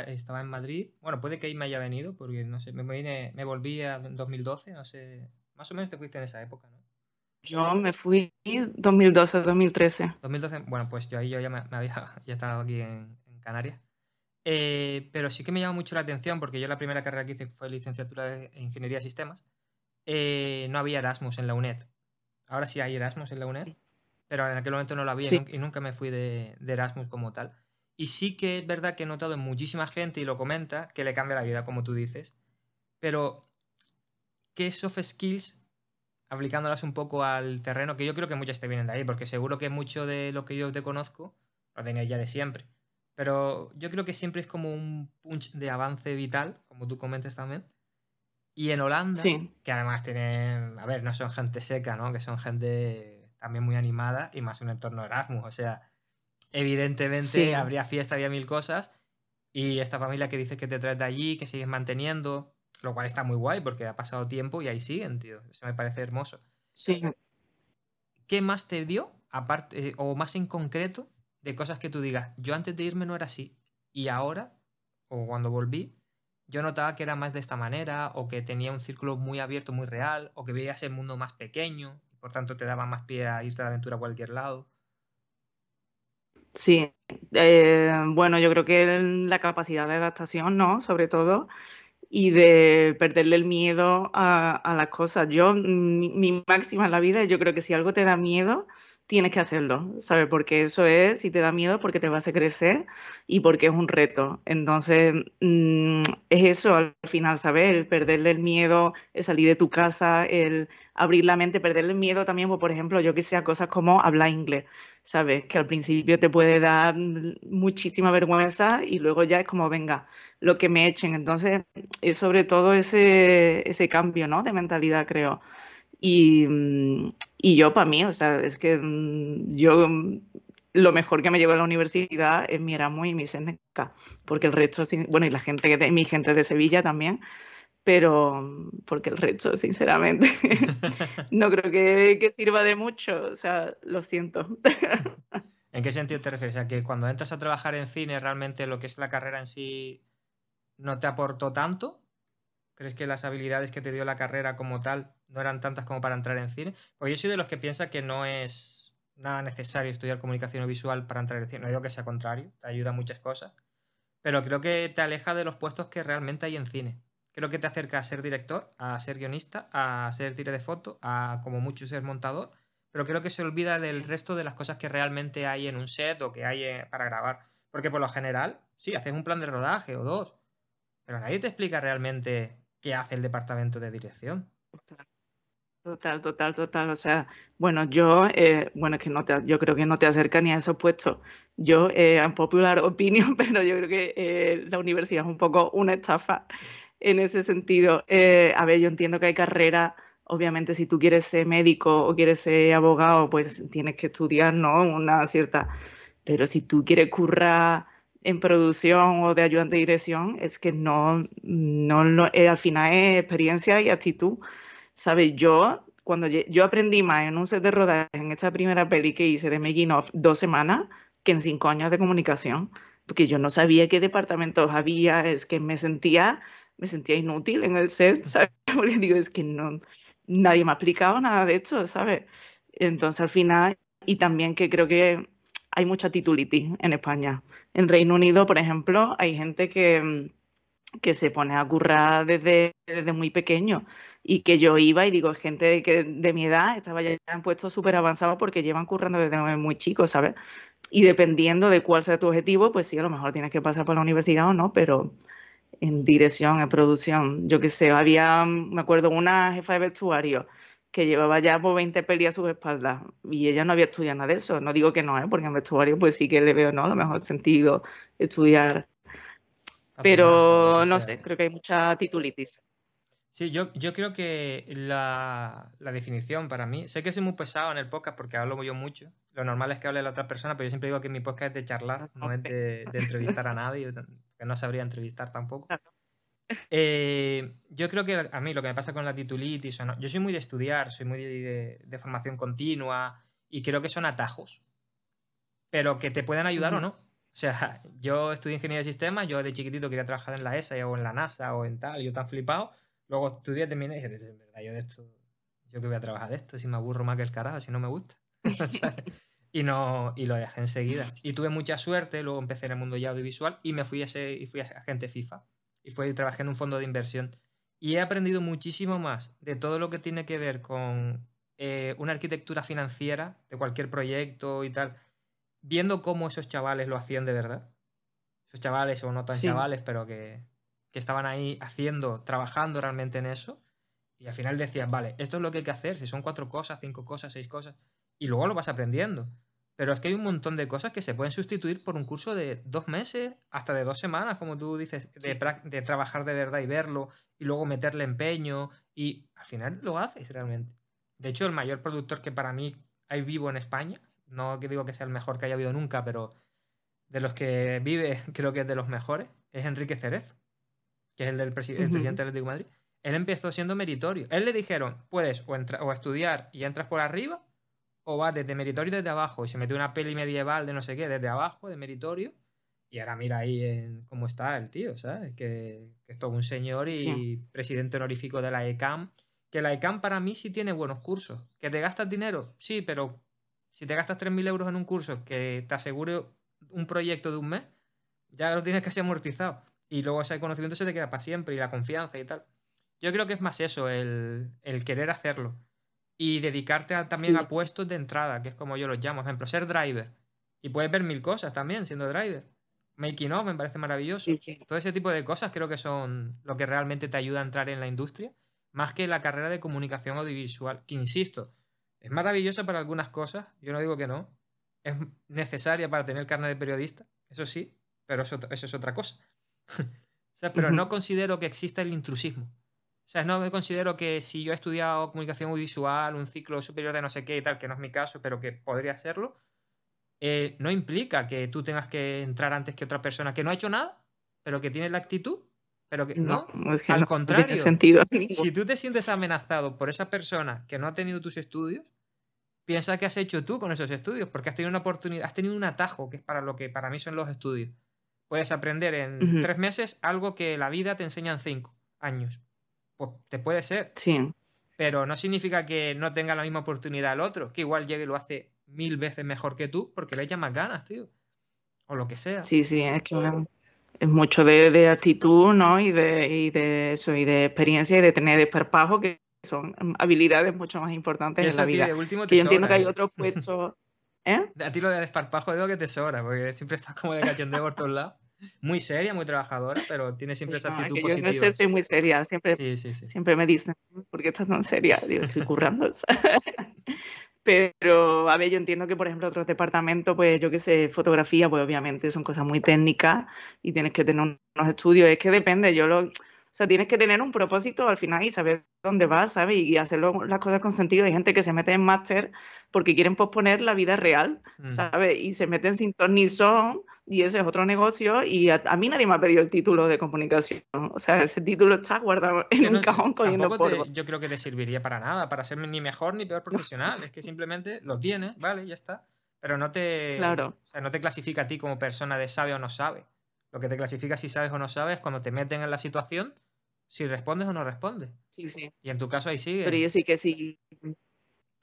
estaba, en Madrid. Bueno, puede que ahí me haya venido, porque no sé, me, vine, me volví en 2012, no sé. Más o menos te fuiste en esa época, ¿no? Yo me fui 2012, 2013. 2012, bueno, pues yo ahí yo ya me, había ya estaba aquí en, Canarias. Eh, pero sí que me llama mucho la atención porque yo la primera carrera que hice fue licenciatura de Ingeniería de Sistemas. Eh, no había Erasmus en la UNED. Ahora sí hay Erasmus en la UNED, pero en aquel momento no lo había y nunca me fui de, de Erasmus como tal. Y sí que es verdad que he notado en muchísima gente, y lo comenta, que le cambia la vida, como tú dices. Pero, ¿qué soft skills, aplicándolas un poco al terreno, que yo creo que muchas te vienen de ahí, porque seguro que mucho de lo que yo te conozco lo tenía ya de siempre. Pero yo creo que siempre es como un punch de avance vital, como tú comentas también. Y en Holanda, que además tienen, a ver, no son gente seca, ¿no? Que son gente también muy animada y más un entorno Erasmus. O sea, evidentemente habría fiesta, había mil cosas. Y esta familia que dice que te traes de allí, que sigues manteniendo. Lo cual está muy guay porque ha pasado tiempo y ahí siguen, tío. Eso me parece hermoso. Sí. ¿Qué más te dio, aparte, eh, o más en concreto, de cosas que tú digas, yo antes de irme no era así, y ahora, o cuando volví, yo notaba que era más de esta manera, o que tenía un círculo muy abierto, muy real, o que veías el mundo más pequeño, y por tanto te daba más pie a irte de aventura a cualquier lado. Sí, eh, bueno, yo creo que la capacidad de adaptación, ¿no? Sobre todo, y de perderle el miedo a, las cosas. Yo, mi, mi, máxima en la vida, yo creo que si algo te da miedo, tienes que hacerlo, ¿sabes? Porque eso es, si te da miedo, porque te vas a crecer y porque es un reto. Entonces, mm, es eso al final, ¿sabes? El perderle el miedo, el salir de tu casa, el abrir la mente, perderle el miedo también, por ejemplo, yo que sé, cosas como hablar inglés, ¿sabes? Que al principio te puede dar muchísima vergüenza y luego ya es como, venga, lo que me echen. Entonces, es sobre todo ese, ese cambio, ¿no? De mentalidad, creo. Y, mm, y yo para mí, o sea, es que mm, yo mm, lo mejor que me llevo a la universidad es mi Erasmus y mi Seneca, porque el resto, bueno, y la gente, de, mi gente de Sevilla también, pero porque el resto, sinceramente, no creo que, que, sirva de mucho, o sea, lo siento. ¿En qué sentido te refieres? ¿A que cuando entras a trabajar en cine realmente lo que es la carrera en sí no te aportó tanto? ¿Crees que las habilidades que te dio la carrera como tal no eran tantas como para entrar en cine? Porque yo soy de los que piensa que no es nada necesario estudiar comunicación visual para entrar en cine. No digo que sea contrario, te ayuda a muchas cosas. Pero creo que te aleja de los puestos que realmente hay en cine. Creo que te acerca a ser director, a ser guionista, a ser tire de foto, a como mucho ser montador. Pero creo que se olvida del resto de las cosas que realmente hay en un set o que hay eh, para grabar. Porque por lo general, sí, haces un plan de rodaje o dos. Pero nadie te explica realmente ¿Qué hace el departamento de dirección. Total, total, total. O sea, bueno, yo, eh, bueno, que no te, yo creo que no te acerca ni a esos puestos. Yo, eh, en popular opinión, pero yo creo que eh, la universidad es un poco una estafa en ese sentido. Eh, a ver, yo entiendo que hay carreras, obviamente, si tú quieres ser médico o quieres ser abogado, pues tienes que estudiar, ¿no? Una cierta. Pero si tú quieres currar en producción o de ayudante de dirección es que no, no eh, al final es experiencia y actitud. ¿Sabes? Yo, cuando yo aprendí más en un set de rodaje en esta primera peli que hice de Making of dos semanas que en cinco años de comunicación, porque yo no sabía qué departamentos había, es que me sentía, me sentía inútil en el set, ¿sabes? Porque digo, es que no, nadie me ha explicado nada de esto, ¿sabes? Entonces al final, y también que creo que hay mucha titulitis en España. En Reino Unido, por ejemplo, hay gente que, mm, que se pone a currar desde, desde muy pequeño y que yo iba y digo, gente que de mi edad estaba ya en puestos súper avanzados porque llevan currando desde muy chicos, ¿sabes? Y dependiendo de cuál sea tu objetivo, pues sí, a lo mejor tienes que pasar por la universidad o no, pero en dirección, en producción, yo qué sé, había, me acuerdo, una jefa de vestuario que llevaba ya por 20 pelis a sus espaldas y ella no había estudiado nada de eso. No digo que no, ¿eh? porque en vestuario pues sí que le veo ¿no? lo mejor sentido estudiar. Pero no sé, creo que hay mucha titulitis. Sí, yo, yo creo que la, la, definición para mí, sé que soy muy pesado en el podcast porque hablo yo mucho, lo normal es que hable la otra persona, pero yo siempre digo que mi podcast es de charlar, no es de, de entrevistar a nadie, que no sabría entrevistar tampoco. Eh, yo creo que a mí lo que me pasa con la titulitis, o no, yo soy muy de estudiar, soy muy de, formación continua y creo que son atajos, pero que te pueden ayudar o no. O sea, yo estudié ingeniería de sistemas, yo de chiquitito quería trabajar en la ESA o en la NASA o en tal, yo tan flipado. Luego estudié, terminé y dije, en verdad, yo de esto, yo que voy a trabajar de esto, si me aburro más que el carajo, si no me gusta. y no y lo dejé enseguida. Y tuve mucha suerte, luego empecé en el mundo ya audiovisual y me fui a, ese, y fui a agente FIFA y fue trabajé en un fondo de inversión. Y he aprendido muchísimo más de todo lo que tiene que ver con eh, una arquitectura financiera de cualquier proyecto y tal, viendo cómo esos chavales lo hacían de verdad. Esos chavales, o no tan chavales, pero que, que estaban ahí haciendo, trabajando realmente en eso. Y al final decías, vale, esto es lo que hay que hacer, si son cuatro cosas, cinco cosas, seis cosas. Y luego lo vas aprendiendo. Pero es que hay un montón de cosas que se pueden sustituir por un curso de dos meses, hasta de dos semanas, como tú dices, de, trabajar de verdad y verlo, y luego meterle empeño, y al final lo haces realmente. De hecho, el mayor productor que para mí hay vivo en España, no que digo que sea el mejor que haya habido nunca, pero de los que vive creo que es de los mejores, es Enrique Cerezo, que es el del presidente del Atlético de Madrid, él empezó siendo meritorio. Él le dijeron, puedes o, o estudiar y entras por arriba, o vas desde meritorio desde abajo. Y se metió una peli medieval de no sé qué, desde abajo, de meritorio. Y ahora mira ahí en cómo está el tío, ¿sabes? Que, es todo un señor y presidente honorífico de la ECAM. Que la ECAM para mí sí tiene buenos cursos. ¿Que te gastas dinero? Sí, pero si te gastas 3.000 euros en un curso que te asegure un proyecto de un mes, ya lo tienes casi amortizado. Y luego ese conocimiento se te queda para siempre y la confianza y tal. Yo creo que es más eso, el, querer hacerlo. Y dedicarte también a puestos de entrada, que es como yo los llamo. Por ejemplo, ser driver. Y puedes ver mil cosas también siendo driver. Making of me parece maravilloso. Todo ese tipo de cosas creo que son lo que realmente te ayuda a entrar en la industria. Más que la carrera de comunicación audiovisual. Que insisto, es maravillosa para algunas cosas. Yo no digo que no. Es necesaria para tener carne de periodista. Eso sí. Pero eso, es otra cosa. pero no considero que exista el intrusismo. O sea, no considero que si yo he estudiado comunicación audiovisual, un ciclo superior de no sé qué y tal, que no es mi caso, pero que podría serlo, eh, no implica que tú tengas que entrar antes que otra persona que no ha hecho nada, pero que tiene la actitud, pero que no. al contrario, sentido. si tú te sientes amenazado por esa persona que no ha tenido tus estudios, piensa que has hecho tú con esos estudios, porque has tenido una oportunidad, has tenido un atajo, que es para lo que para mí son los estudios. Puedes aprender en tres meses algo que la vida te enseña en cinco años. Pues te puede ser. Sí. Pero no significa que no tenga la misma oportunidad el otro, que igual llegue y lo hace mil veces mejor que tú porque le echa más ganas, tío. O lo que sea. Sí, sí, es que es mucho de, actitud, ¿no? Y de, y de eso, y de experiencia y de tener desparpajo, que son habilidades mucho más importantes en la vida. De último yo entiendo que hay ¿eh? otros puestos. ¿Eh? A ti lo de desparpajo digo que te sobra, porque siempre estás como de cachondeo por todos lados muy seria, muy trabajadora, pero tiene siempre esa actitud no, positiva. Yo no sé, soy muy seria, siempre, siempre me dicen, ¿por qué estás tan seria? Digo, estoy currando. pero, a ver, yo entiendo que, por ejemplo, otros departamentos, pues yo qué sé, fotografía, pues obviamente son cosas muy técnicas y tienes que tener unos estudios, es que depende, yo lo o sea, tienes que tener un propósito al final y saber dónde vas, ¿sabes? Y hacerlo las cosas con sentido. Hay gente que se mete en máster porque quieren posponer la vida real, mm. ¿sabes? Y se meten sin ton ni son y ese es otro negocio y a, mí nadie me ha pedido el título de comunicación. O sea, ese título está guardado en un cajón cogiendo polvo. yo creo que te serviría para nada, para ser ni mejor ni peor profesional. es que simplemente lo tienes, ¿vale? Ya está. Pero no te, claro. o sea, no te clasifica a ti como persona de sabe o no sabe. Lo que te clasifica si sabes o no sabes cuando te meten en la situación, si respondes o no respondes. Sí, sí. Y en tu caso ahí sigue. Pero yo sí que sí.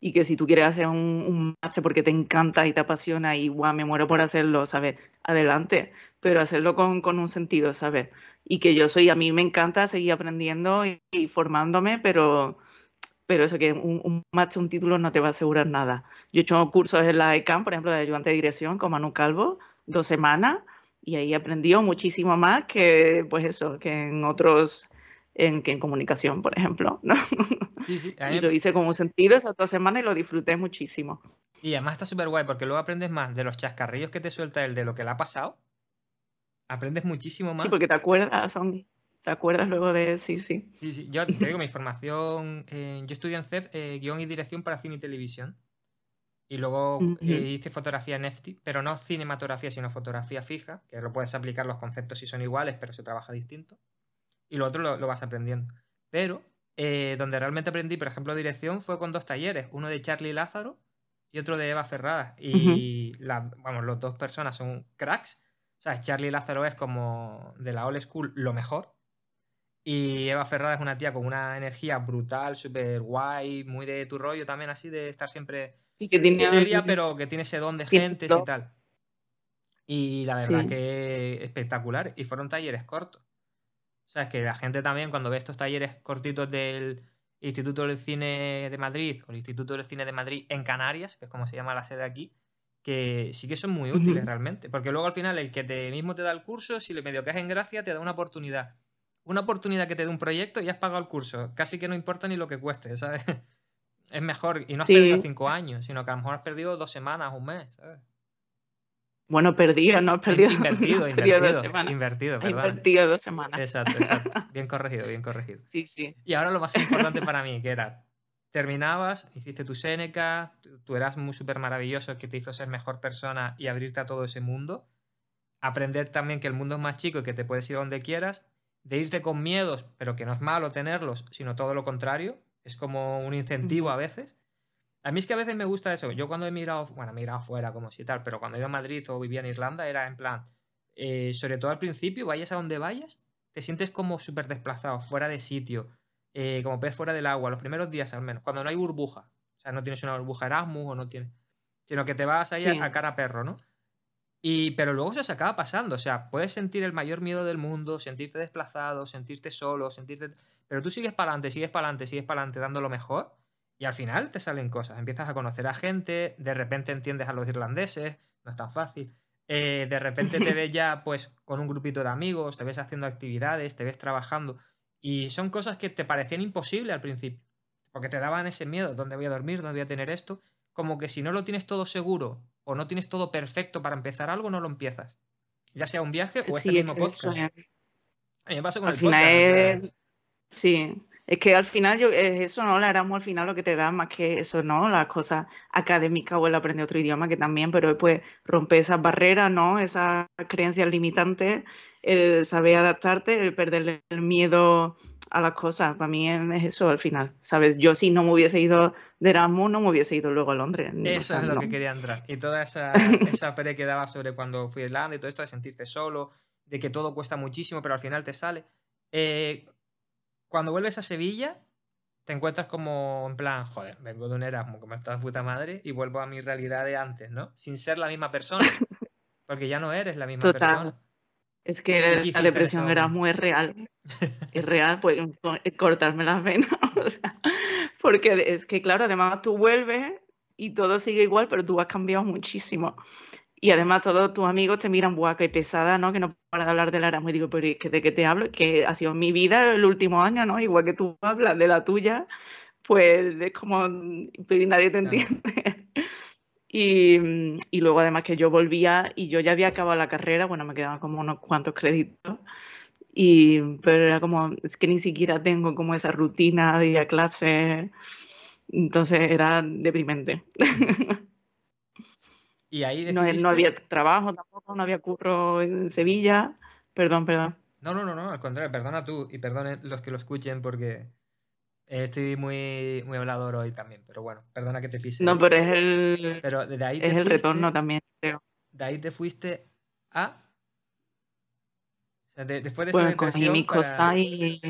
Y que si tú quieres hacer un, un match porque te encanta y te apasiona y guau, me muero por hacerlo, ¿sabes? Adelante. Pero hacerlo con, un sentido, ¿sabes? Y que yo soy, a mí me encanta seguir aprendiendo y, formándome, pero, pero eso que un, un match, un título no te va a asegurar nada. Yo he hecho cursos en la ECAM, por ejemplo, de ayudante de dirección con Manu Calvo, dos semanas y ahí aprendió muchísimo más que, pues eso, que en otros, en, que en comunicación, por ejemplo. ¿no? Sí, sí. Y lo hice con un sentido esas dos semanas y lo disfruté muchísimo. Y además está súper guay porque luego aprendes más de los chascarrillos que te suelta él de lo que le ha pasado. Aprendes muchísimo más. Sí, porque te acuerdas, son, te acuerdas luego de. Sí, sí. Sí, sí. Yo te digo, mi formación. yo estudié en CEF, eh, guion y dirección para cine y televisión. Y luego eh, hice fotografía en EFTI, pero no cinematografía, sino fotografía fija, que lo puedes aplicar los conceptos si son iguales, pero se trabaja distinto. Y lo otro lo, vas aprendiendo. Pero eh, donde realmente aprendí, por ejemplo, dirección fue con dos talleres, uno de Charlie Lázaro y otro de Eva Ferradas. Y vamos, los dos personas son cracks. O sea, Charlie Lázaro es como de la old school lo mejor. Y Eva Ferrada es una tía con una energía brutal, súper guay, muy de tu rollo también, así de estar siempre Sí, que tiene... Seria, pero que tiene ese don de gentes y tal. Y la verdad que espectacular. Y fueron talleres cortos. O sea, es que la gente también cuando ve estos talleres cortitos del Instituto del Cine de Madrid o el Instituto del Cine de Madrid en Canarias, que es como se llama la sede aquí, que sí que son muy útiles realmente. Porque luego al final el que te mismo te da el curso, si le medio que es en gracia, te da una oportunidad. Una oportunidad que te dé un proyecto y has pagado el curso. Casi que no importa ni lo que cueste, ¿sabes? Es mejor, y no has perdido cinco años, sino que a lo mejor has perdido dos semanas, un mes, ¿sabes? Bueno, perdido, no has perdido. Invertido, invertido. Dos semanas. Invertido, perdón. Invertido dos semanas. Exacto, exacto. Bien corregido, bien corregido. Sí, sí. Y ahora lo más importante para mí, que era, terminabas, hiciste tu Seneca, tu Erasmus súper maravilloso que te hizo ser mejor persona y abrirte a todo ese mundo. Aprender también que el mundo es más chico y que te puedes ir a donde quieras. de irte con miedos, pero que no es malo tenerlos, sino todo lo contrario. Es como un incentivo a veces. A mí es que a veces me gusta eso. Yo cuando he mirado, bueno, he mirado fuera como si tal, pero cuando he ido a Madrid o vivía en Irlanda era en plan, eh, sobre todo al principio, vayas a donde vayas, te sientes como súper desplazado, fuera de sitio, eh, como pez fuera del agua, los primeros días al menos, cuando no hay burbuja. O sea, no tienes una burbuja Erasmus o no tienes... Sino que te vas ahí a, cara a perro, ¿no? Y, pero luego eso se acaba pasando, o sea, puedes sentir el mayor miedo del mundo, sentirte desplazado, sentirte solo, sentirte... Pero tú sigues para adelante, sigues para adelante, sigues para adelante dando lo mejor y al final te salen cosas, empiezas a conocer a gente, de repente entiendes a los irlandeses, no es tan fácil, eh, de repente te ves ya pues con un grupito de amigos, te ves haciendo actividades, te ves trabajando y son cosas que te parecían imposibles al principio, porque te daban ese miedo, ¿dónde voy a dormir? ¿Dónde voy a tener esto? Como que si no lo tienes todo seguro o no tienes todo perfecto para empezar algo, no lo empiezas. Ya sea un viaje o este mismo podcast. A mí me pasa con el podcast. Sí, es que al final yo, eso, ¿no? La Erasmus al final lo que te da más que eso, ¿no? Las cosas académicas o el aprender otro idioma que también, pero pues romper esas barreras, ¿no? Esas creencias limitantes, el saber adaptarte, el perderle el miedo a las cosas. Para mí es eso al final, ¿sabes? Yo si no me hubiese ido de Erasmus, no me hubiese ido luego a Londres. Eso es lo que quería entrar. Y toda esa, esa pere que daba sobre cuando fui a Irlanda y todo esto de sentirte solo, de que todo cuesta muchísimo, pero al final te sale. Eh, cuando vuelves a Sevilla, te encuentras como en plan, joder, vengo de un Erasmus como esta puta madre y vuelvo a mi realidad de antes, ¿no? Sin ser la misma persona. Porque ya no eres la misma Total. persona. Es que la depresión era muy real. Es real, pues cortarme las venas. porque es que, claro, además tú vuelves y todo sigue igual, pero tú has cambiado muchísimo. Y además todos tus amigos te miran buaca y pesada, ¿no? Que no para de hablar de la Erasmus. Y digo, pero ¿de qué te hablo? Que ha sido mi vida el último año, ¿no? Igual que tú hablas de la tuya, pues es como, nadie te entiende. Y, y, luego además que yo volvía y yo ya había acabado la carrera, bueno, me quedaban como unos cuantos créditos. Y, pero era como, es que ni siquiera tengo como esa rutina de ir a clase. Entonces era deprimente. Y ahí no, había trabajo tampoco, no había curro en Sevilla. Perdón, perdón. No, no, no, no, al contrario, perdona tú y perdone los que lo escuchen porque estoy muy, muy hablador hoy también, pero bueno, perdona que te pise. No, pero es el, pero de ahí es el retorno también, creo. De ahí te fuiste a... O sea, después de esa cogí mi cosa y...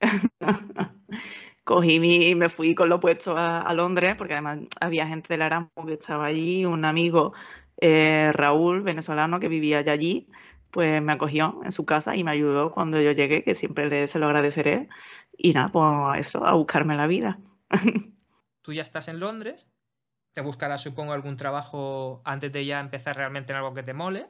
cogí mi, me fui con lo puesto a, Londres, porque además había gente del Erasmus que estaba allí, un amigo, eh, Raúl, venezolano, que vivía allí, pues me acogió en su casa y me ayudó cuando yo llegué, que siempre le, se lo agradeceré. Y nada, pues eso, a buscarme la vida. Tú ya estás en Londres, te buscarás, supongo, algún trabajo antes de ya empezar realmente en algo que te mole,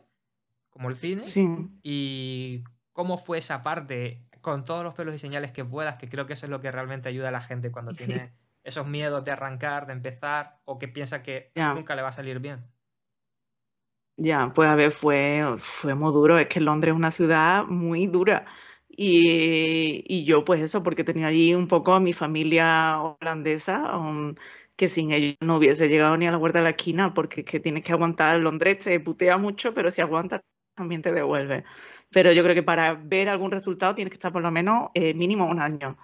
como el cine. Sí. ¿Y cómo fue esa parte? Con todos los pelos y señales que puedas, que creo que eso es lo que realmente ayuda a la gente cuando tiene esos miedos de arrancar, de empezar, o que piensa que nunca le va a salir bien. Ya, pues a ver, fue, fue muy duro. Es que Londres es una ciudad muy dura. Y, yo, pues eso, porque tenía allí un poco a mi familia holandesa, um, que sin ellos no hubiese llegado ni a la puerta de la esquina, porque es que tienes que aguantar. Londres te putea mucho, pero si aguantas también te devuelve. Pero yo creo que para ver algún resultado tienes que estar por lo menos eh, mínimo un año.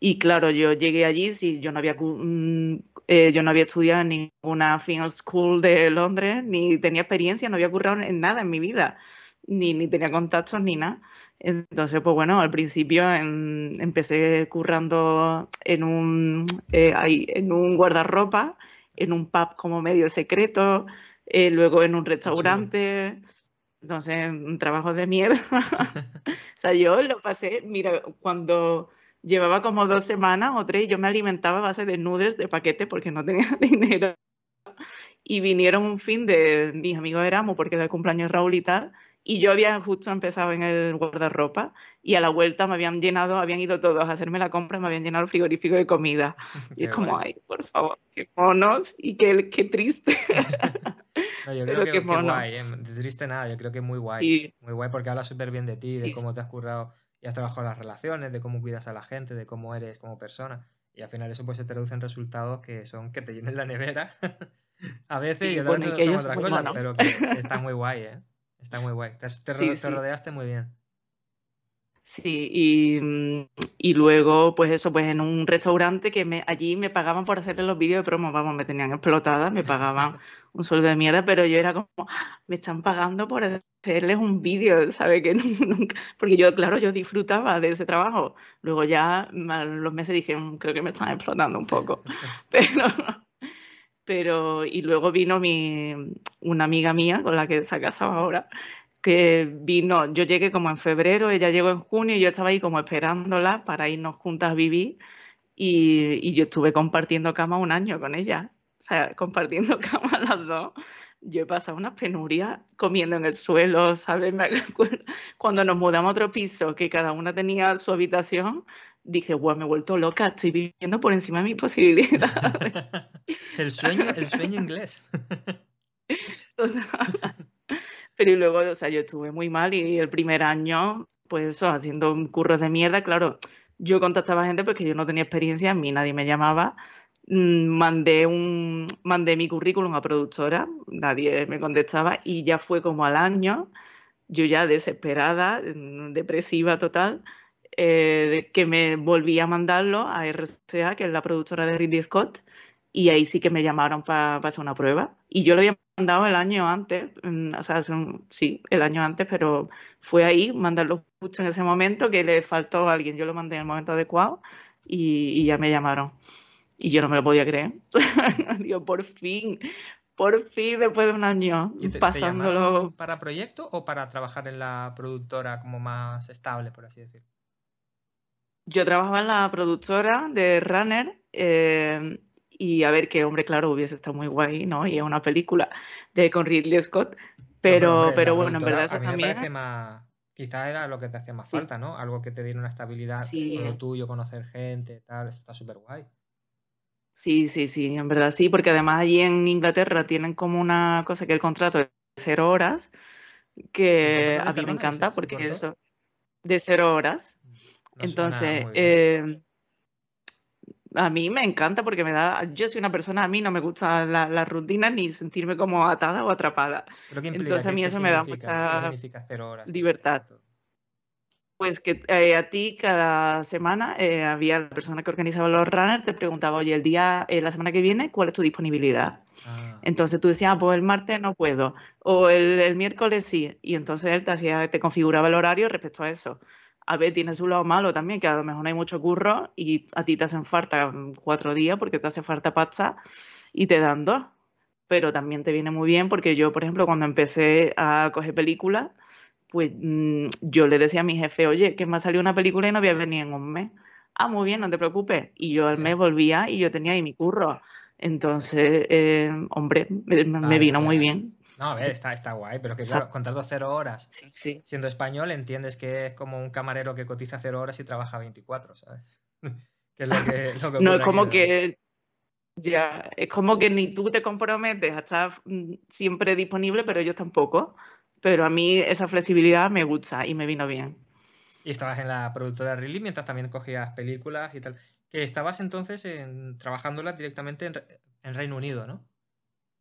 Y claro, yo llegué allí, si yo no había, mm, eh, yo no había estudiado en ninguna final school de Londres, ni tenía experiencia, no había currado en nada en mi vida, ni, ni tenía contactos ni nada. Entonces, pues bueno, al principio empecé currando en un, eh, en un guardarropa, en un pub como medio secreto, luego en un restaurante. Entonces, un trabajo de mierda. o sea, yo lo pasé, mira, cuando llevaba como dos semanas o tres, yo me alimentaba a base de noodles de paquete porque no tenía dinero. Y vinieron un fin de mis amigos de Erasmus porque era el cumpleaños de Raúl y tal. Y yo había justo empezado en el guardarropa y a la vuelta me habían llenado, habían ido todos a hacerme la compra, me habían llenado el frigorífico de comida. y es como, ay, por favor, qué monos y qué, qué triste. No, yo creo que, es guay, ¿eh? de triste nada, yo creo que es muy guay. Muy guay porque habla súper bien de ti, de cómo te has currado y has trabajado las relaciones, de cómo cuidas a la gente, de cómo eres como persona. Y al final eso pues se traduce en resultados que son que te llenen la nevera. a veces y otras veces son otras cosas, pero que está muy guay, ¿eh? Está muy guay. Te, rodeaste muy bien. Sí, y, y luego, pues eso, pues en un restaurante que me, allí me pagaban por hacerle los vídeos de promo, vamos, me tenían explotada, me pagaban un sueldo de mierda, pero yo era como, "Ah, me están pagando por hacerles un vídeo, ¿sabes? Que nunca, porque yo, claro, yo disfrutaba de ese trabajo. Luego ya a los meses dije, "Mm, creo que me están explotando un poco, pero, pero, y luego vino mi, una amiga mía con la que se ha ahora, que vino, yo llegué como en febrero, ella llegó en junio y yo estaba ahí como esperándola para irnos juntas a vivir y, y yo estuve compartiendo cama un año con ella, o sea, compartiendo cama las dos. Yo he pasado unas penurias comiendo en el suelo, ¿sabes? Cuando nos mudamos a otro piso, que cada una tenía su habitación, dije, guau, me he vuelto loca, estoy viviendo por encima de mis posibilidades. el sueño, el sueño inglés. Pero y luego, o sea, yo estuve muy mal y el primer año, pues eso, haciendo curros de mierda, claro, yo contactaba a gente porque yo no tenía experiencia, a mí nadie me llamaba, mandé, un, mandé mi currículum a productora, nadie me contestaba y ya fue como al año, yo ya desesperada, mm, depresiva total, eh, que me volví a mandarlo a RCA, que es la productora de Ridley Scott, y ahí sí que me llamaron para hacer una prueba. Y yo lo había mandado el año antes, mm, o sea, sí, el año antes, pero fue ahí mandarlo justo en ese momento que le faltó a alguien. Yo lo mandé en el momento adecuado y ya me llamaron. Y yo no me lo podía creer. Digo, por fin, por fin, después de un año ¿Y te, pasándolo. te para proyecto o para trabajar en la productora como más estable, por así decirlo? Yo trabajaba en la productora de Runner eh, y a ver, que hombre, claro, hubiese estado muy guay, ¿no? Y es una película de con Ridley Scott, pero, No, hombre, pero bueno, en verdad eso a mí me también. parece más. Quizás era lo que te hacía más Sí, falta, ¿no? Algo que te diera una estabilidad sí, con lo tuyo, conocer gente, tal. Eso está súper guay. Sí, sí, sí, en verdad sí, porque además allí en Inglaterra tienen como una cosa que el contrato de cero horas, ¿El que a mí me encanta porque eso, de cero horas. No suena Entonces, eh, a mí me encanta porque me da, yo soy una persona, a mí no me gusta la, la rutina ni sentirme como atada o atrapada. Entonces a ¿Qué, mí eso me da mucha cero horas libertad. Pues que eh, a ti cada semana eh, había la persona que organizaba los runners, te preguntaba, oye, el día, eh, la semana que viene, ¿cuál es tu disponibilidad? Ah, Entonces tú decías, ah, pues el martes no puedo, o el, el miércoles sí, y entonces él te hacía, te configuraba el horario respecto a eso. A ver, tiene su lado malo también, que a lo mejor no hay mucho curro y a ti te hacen falta mm, cuatro días porque te hace falta pasta y te dan dos. Pero también te viene muy bien porque yo, por ejemplo, cuando empecé a coger películas, pues mm, yo le decía a mi jefe, oye, que me ha salido una película y no voy a venir en un mes. Ah, muy bien, no te preocupes. Y yo al mes volvía y yo tenía ahí mi curro. Entonces, eh, hombre, me, vino muy bien. No, a ver, Es- está, está guay, pero que claro, contrato cero horas. sí, sí. Siendo español, entiendes que es como un camarero que cotiza cero horas y trabaja 24, ¿sabes? Que es lo que, lo que No es como que ya, es como que ni tú te comprometes a estar mm, siempre disponible, pero ellos tampoco. Pero a mí esa flexibilidad me gusta y me vino bien. Y estabas en la productora Ridley mientras también cogías películas y tal. Que estabas entonces en, trabajándolas directamente en, Re- en Reino Unido, ¿no?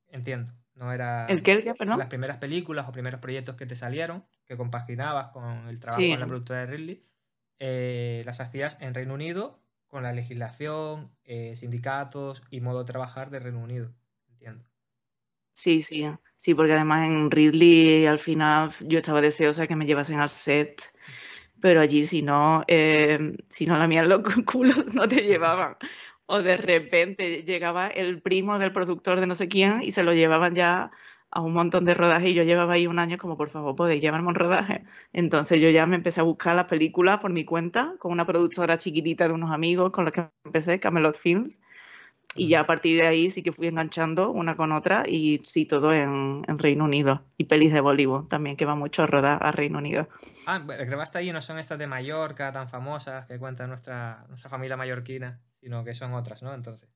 Entiendo. No era ¿El qué, el qué, perdón? las primeras películas o primeros proyectos que te salieron, que compaginabas con el trabajo Sí, en la productora de Ridley, eh, las hacías en Reino Unido con la legislación, eh, sindicatos y modo de trabajar de Reino Unido. Entiendo. Sí, sí. Sí, porque además en Ridley al final yo estaba deseosa que me llevasen al set, pero allí si no, eh, si no la mía los culos no te llevaban. O de repente llegaba el primo del productor de no sé quién y se lo llevaban ya a un montón de rodajes y yo llevaba ahí un año como, por favor, podéis llevarme un rodaje. Entonces yo ya me empecé a buscar las películas por mi cuenta con una productora chiquitita de unos amigos con los que empecé, Camelot Films. Y ya a partir de ahí sí que fui enganchando una con otra y sí, todo en, en Reino Unido. Y pelis de Bollywood también, que va mucho a rodar a Reino Unido. Ah, grabaste ahí no son estas de Mallorca tan famosas que cuenta nuestra, nuestra familia mallorquina, sino que son otras, ¿no? Entonces.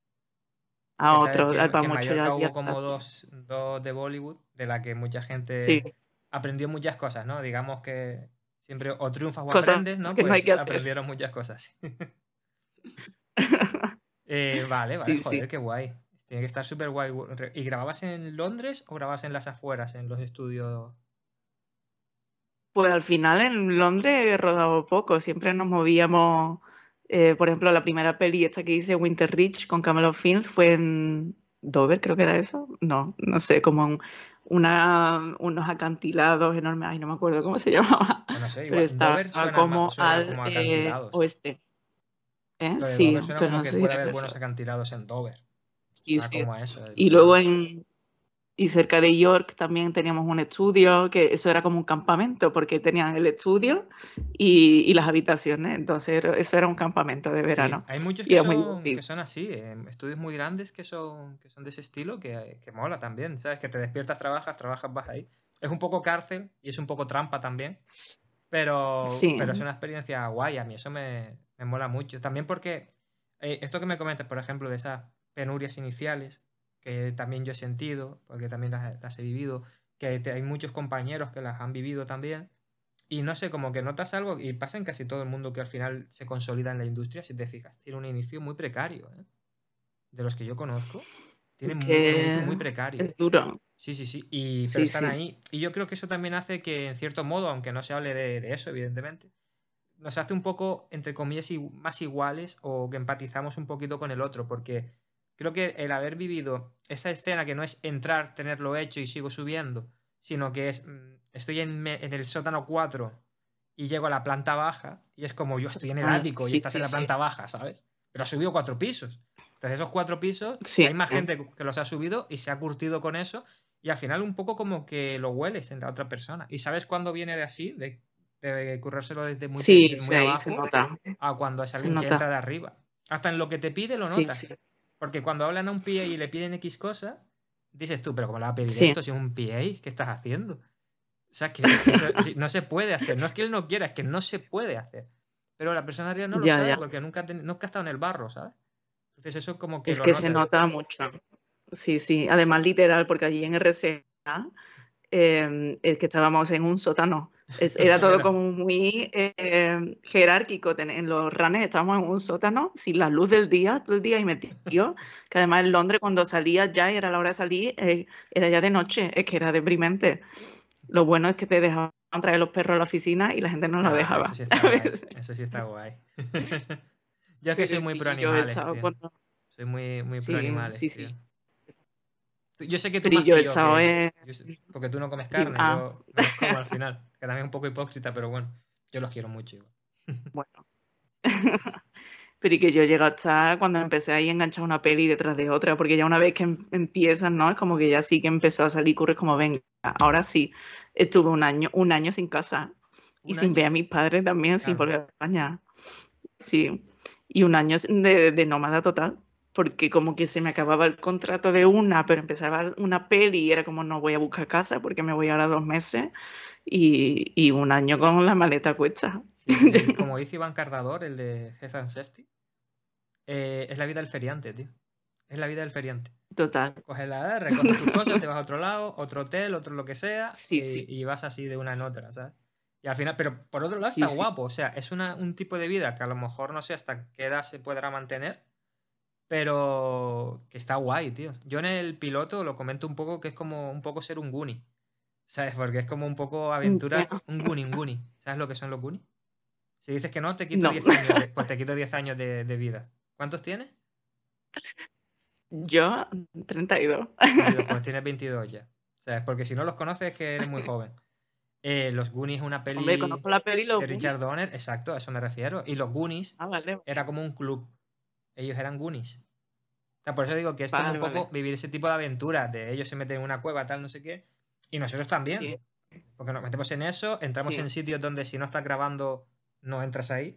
A Que sabes otro, que, al que en Mallorca hubo como dos, dos de Bollywood, de la que mucha gente Sí, aprendió muchas cosas, ¿no? Digamos que siempre o triunfas o cosas aprendes, ¿no? que no hay Pues que hacer. aprendieron muchas cosas. Eh, vale, vale, Sí, joder, sí. qué guay. Tiene que estar súper guay. ¿Y grababas en Londres o grababas en las afueras, en los estudios? Pues al final en Londres he rodado poco, siempre nos movíamos, eh, por ejemplo, la primera peli esta que hice, Winter Ridge, con Camelot Films, fue en Dover, creo que era eso, no, no sé, como una, unos acantilados enormes, ay, no me acuerdo cómo se llamaba, Bueno, sé, pero igual. estaba Dover suena, como al eh, oeste. ¿Eh? Sí, pero como no que sé puede haber buenos acantilados en Dover. Sí, Suena sí. como eso. Y luego en, y cerca de York también teníamos un estudio, que eso era como un campamento, porque tenían el estudio y, y las habitaciones, entonces eso era un campamento de Sí, verano. hay muchos que son, que son así, eh, estudios muy grandes que son, que son de ese estilo, que, que mola también, ¿sabes? Que te despiertas, trabajas, trabajas, vas ahí. Es un poco cárcel y es un poco trampa también, pero, Sí. pero es una experiencia guay, a mí eso me, me mola mucho. También porque eh, esto que me comentas, por ejemplo, de esas penurias iniciales, que también yo he sentido, porque también las, las he vivido, que te- hay muchos compañeros que las han vivido también. Y no sé, como que notas algo, y pasa en casi todo el mundo que al final se consolida en la industria, si te fijas, tiene un inicio muy precario, ¿eh? De los que yo conozco, tienen muy- un inicio muy Que precario. es duro. Sí, sí, sí, y, pero Sí, están sí. ahí. Y yo creo que eso también hace que, en cierto modo, aunque no se hable de, de eso, evidentemente, nos hace un poco, entre comillas, más iguales o que empatizamos un poquito con el otro, porque creo que el haber vivido esa escena que no es entrar, tenerlo hecho y sigo subiendo, sino que es, mm, estoy en, el sótano 4 y llego a la planta baja y es como yo estoy en el Ah, ático y estás sí, en la sí. planta baja, ¿sabes? Pero has subido cuatro pisos. Entonces esos cuatro pisos, hay más gente que los ha subido y se ha curtido con eso y al final un poco como que lo hueles en la otra persona. Y sabes cuándo viene de así, de, de currárselo desde muy, Sí, desde sí, muy ahí abajo se nota. a cuando es alguien que entra de arriba. Hasta en lo que te pide lo Sí, notas. sí. Porque cuando hablan a un PA y le piden X cosa, dices tú, pero ¿cómo le va a pedir Sí. esto si es un PA? ¿Qué estás haciendo? O sea, que, que eso- sí, no se puede hacer. No es que él no quiera, es que no se puede hacer. Pero la persona arriba no lo Ya, sabe ya. porque nunca ha, teni- nunca ha estado en el barro, ¿sabes? Entonces eso como que Es lo que se nota mucho. Sí, sí. Además, literal, porque allí en RCA eh, es que estábamos en un sótano. Es- era todo como muy eh, jerárquico. En los ranes estábamos en un sótano sin la luz del día, todo el día y metido. Que además en Londres, cuando salía ya y era la hora de salir, eh, era ya de noche. Es que era deprimente. Lo bueno es que te dejaban traer los perros a la oficina y la gente no lo Ah, dejaba. Eso sí está guay. Eso sí está guay. Yo es que soy muy pro sí, animales, tío. Soy muy, muy Sí, pro animales, sí, tío. sí. Tú- Yo sé que tú más yo que yo, que- sé- porque tú no comes carne, ah. yo no los como al final. Que también es un poco hipócrita, pero bueno, yo los quiero mucho. igual. Bueno. Pero y que yo llegué hasta cuando empecé ahí a enganchar una peli detrás de otra, porque ya una vez que em- empiezan, ¿no? Es como que ya sí que empezó a salir curres como, venga, ahora sí. Estuve un año, un año sin casa y ¿Un sin ver a mis padres también, sin Claro. volver a España. Sí. Y un año de, de nómada total, porque como que se me acababa el contrato de una, pero empezaba una peli y era como, no voy a buscar casa porque me voy ahora dos meses y, y un año con la maleta cuesta. Sí, sí. Como dice Iván Cardador, el de Health and Safety, eh, es la vida del feriante, tío. Es la vida del feriante. Total. Coges la edad, recoges tus cosas, te vas a otro lado, otro hotel, otro lo que sea, Sí, y, sí. y vas así de una en otra, ¿sabes? Y al final, pero por otro lado está guapo, o sea, es una, un tipo de vida que a lo mejor no sé hasta qué edad se podrá mantener, pero que está guay, tío. Yo en el piloto lo comento un poco que es como un poco ser un Goonie, ¿sabes? Porque es como un poco aventura, un Goonie, un Goonie. ¿Sabes lo que son los Goonies? Si dices que no, te quito No. 10 años, de- pues te quito 10 años de, de vida. ¿Cuántos tienes? Yo, 32. 22, pues tienes 22 ya. ¿Sabes? Porque si no los conoces es que eres muy joven. Eh, los Goonies es una peli Hombre, conozco la peli Los de Goonies. Richard Donner, exacto, a eso me refiero. Y los Goonies Ah, vale. era como un club. Ellos eran Goonies. O sea, por eso digo que es como Vale, un poco vivir ese tipo de aventuras, de ellos se meten en una cueva, tal, no sé qué. Y nosotros también. Sí. Porque nos metemos en eso, entramos Sí. en sitios donde si no estás grabando, no entras ahí.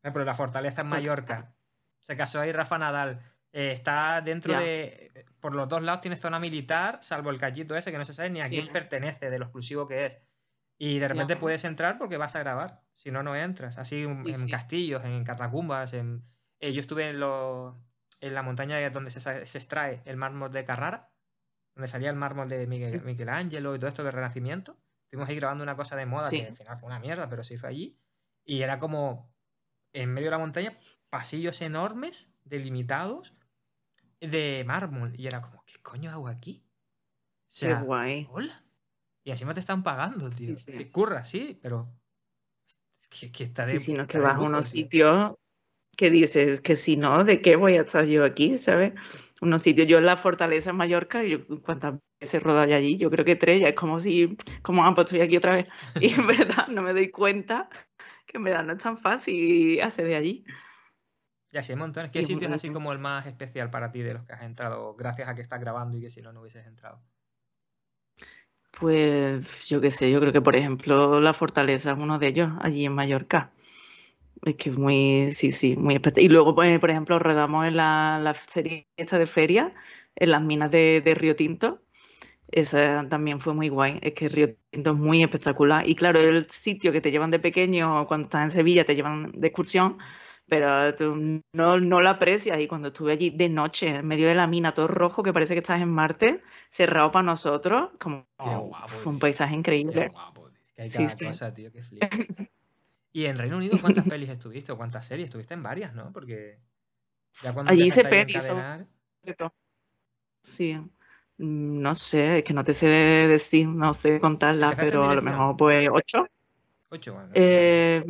Por ejemplo, la fortaleza en. Mallorca. Se casó ahí Rafa Nadal. eh, está dentro Ya. de. Por los dos lados tiene zona militar, salvo el callito ese que no se sabe ni a Sí. quién pertenece, de lo exclusivo que es. Y de repente Ya. puedes entrar porque vas a grabar. Si no, no entras. Así en Sí, en sí. castillos, en catacumbas. En... eh, yo estuve en, los en la montaña donde se, extrae el mármol de Carrara, donde salía el mármol de Miguel, Michelangelo y todo esto del Renacimiento. Estuvimos ahí grabando una cosa de moda Sí. que al final fue una mierda, pero se hizo allí. Y era como en medio de la montaña, pasillos enormes, delimitados, de mármol. Y era como, ¿qué coño hago aquí? O Qué guay. hola. Y encima te están pagando, tío. Sí, Sí, curra, sí, pero. Que, que está de, Sí, sí, no, está que vas a unos sitios que dices que si no, ¿de qué voy a estar yo aquí? ¿Sabes? Unos sitios, yo en la Fortaleza en Mallorca, yo cuántas veces he rodado allí, yo creo que tres, ya es como si, como, ah, pues estoy aquí otra vez. Y en verdad no me doy cuenta que en verdad no es tan fácil hacer de allí. Ya sí, hay montones. ¿Qué Y sitio es así como el más especial para ti de los que has entrado gracias a que estás grabando y que si no, no hubieses entrado? Pues yo qué sé, yo creo que por ejemplo la Fortaleza es uno de ellos allí en Mallorca. Es que es muy, sí, sí, muy especial. Y luego, pues, por ejemplo, rodamos en la, la serie esta de feria, en las minas de, de Río Tinto. Esa también fue muy guay. Es que Río Tinto es muy espectacular. Y claro, el sitio que te llevan de pequeño, cuando estás en Sevilla, te llevan de excursión, pero tú no, no lo aprecias. Y cuando estuve allí de noche, en medio de la mina, todo rojo, que parece que estás en Marte, cerrado para nosotros, como Qué guapo, fue un paisaje Qué increíble. guapo, tío. Que hay Sí, cada sí. cosa, tío, que flipa. ¿Y en Reino Unido cuántas pelis estuviste o cuántas series? Estuviste en varias, ¿no? Porque ya cuando Allí hice pelis, encadenar-. Sí. Mm, No sé, es que no te sé decir, no sé contarla, ¿Empezaste en pero a lo mejor pues ocho. Ocho, bueno. Eh,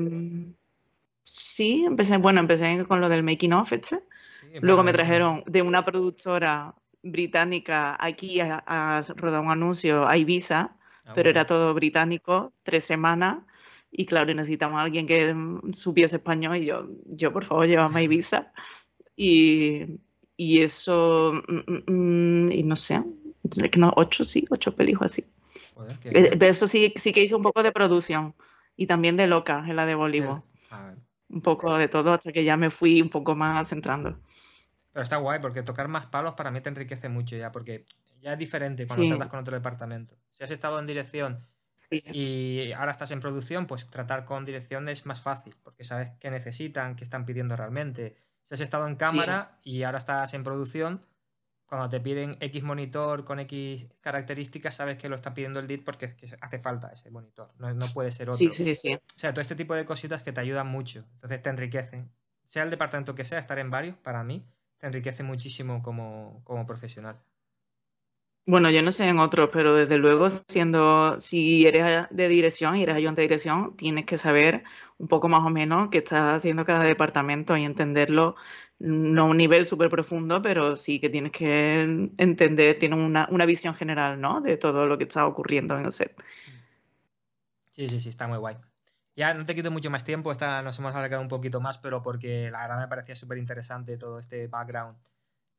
sí, empecé, bueno, empecé con lo del making of, este. Sí, Luego me trajeron de una productora británica aquí a, a rodar un anuncio a Ibiza, Ah, pero era todo británico, tres semanas. Y claro, necesitamos a alguien que mm, supiese español y yo, yo por favor, llévame a Ibiza. Y, y eso, mm, mm, y no sé, es que no, ocho sí, ocho películas así. Joder, qué Eh. Pero eso sí, sí que hice un poco de producción y también de loca en la de bueno. Un poco de todo hasta que ya me fui un poco más centrando. Pero está guay porque tocar más palos para mí te enriquece mucho ya, porque ya es diferente cuando Sí. tratas con otro departamento. Si has estado en dirección Sí, y ahora estás en producción, pues tratar con dirección es más fácil, porque sabes qué necesitan, qué están pidiendo realmente. Si has estado en cámara y ahora estás en producción, cuando te piden X monitor con X características, sabes que lo está pidiendo el DIT porque es que hace falta ese monitor, no, no puede ser otro. sí, sí, sí. O sea, todo este tipo de cositas que te ayudan mucho, entonces te enriquecen. Sea el departamento que sea, estar en varios, para mí, te enriquece muchísimo como, como profesional. Bueno, yo no sé en otros, pero desde luego siendo, si eres de dirección y eres ayudante de dirección, tienes que saber un poco más o menos qué está haciendo cada departamento y entenderlo, no a un nivel súper profundo, pero sí que tienes que entender, tienes una, una visión general, ¿no? De todo lo que está ocurriendo en el set. Sí, sí, sí, está muy guay. Ya no te quito mucho más tiempo, esta nos hemos alargado un poquito más, pero porque la verdad me parecía súper interesante todo este background.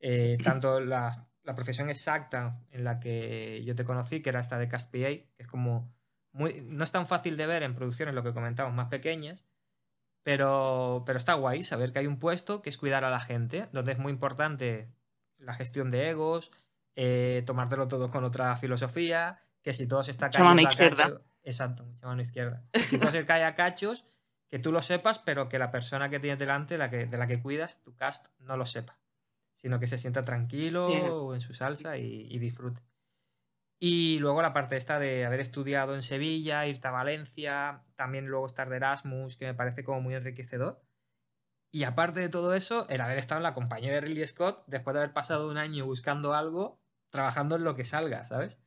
Eh, tanto la, la profesión exacta en la que yo te conocí, que era esta de Cast PA, que es como muy, no es tan fácil de ver en producciones, lo que comentamos, más pequeñas, pero, pero está guay saber que hay un puesto que es cuidar a la gente, donde es muy importante la gestión de egos, eh, tomártelo todo con otra filosofía, que si todo se está cayendo a izquierda. cacho- exacto, mucha mano izquierda. Que si todo se cae a cachos, que tú lo sepas, pero que la persona que tienes delante, la que, de la que cuidas, tu cast, no lo sepa, sino que se sienta tranquilo Sí. o en su salsa y, y disfrute. Y luego la parte esta de haber estudiado en Sevilla, irte a Valencia, también luego estar de Erasmus, que me parece como muy enriquecedor. Y aparte de todo eso, el haber estado en la compañía de Ridley Scott, después de haber pasado un año buscando algo, trabajando en lo que salga, ¿sabes?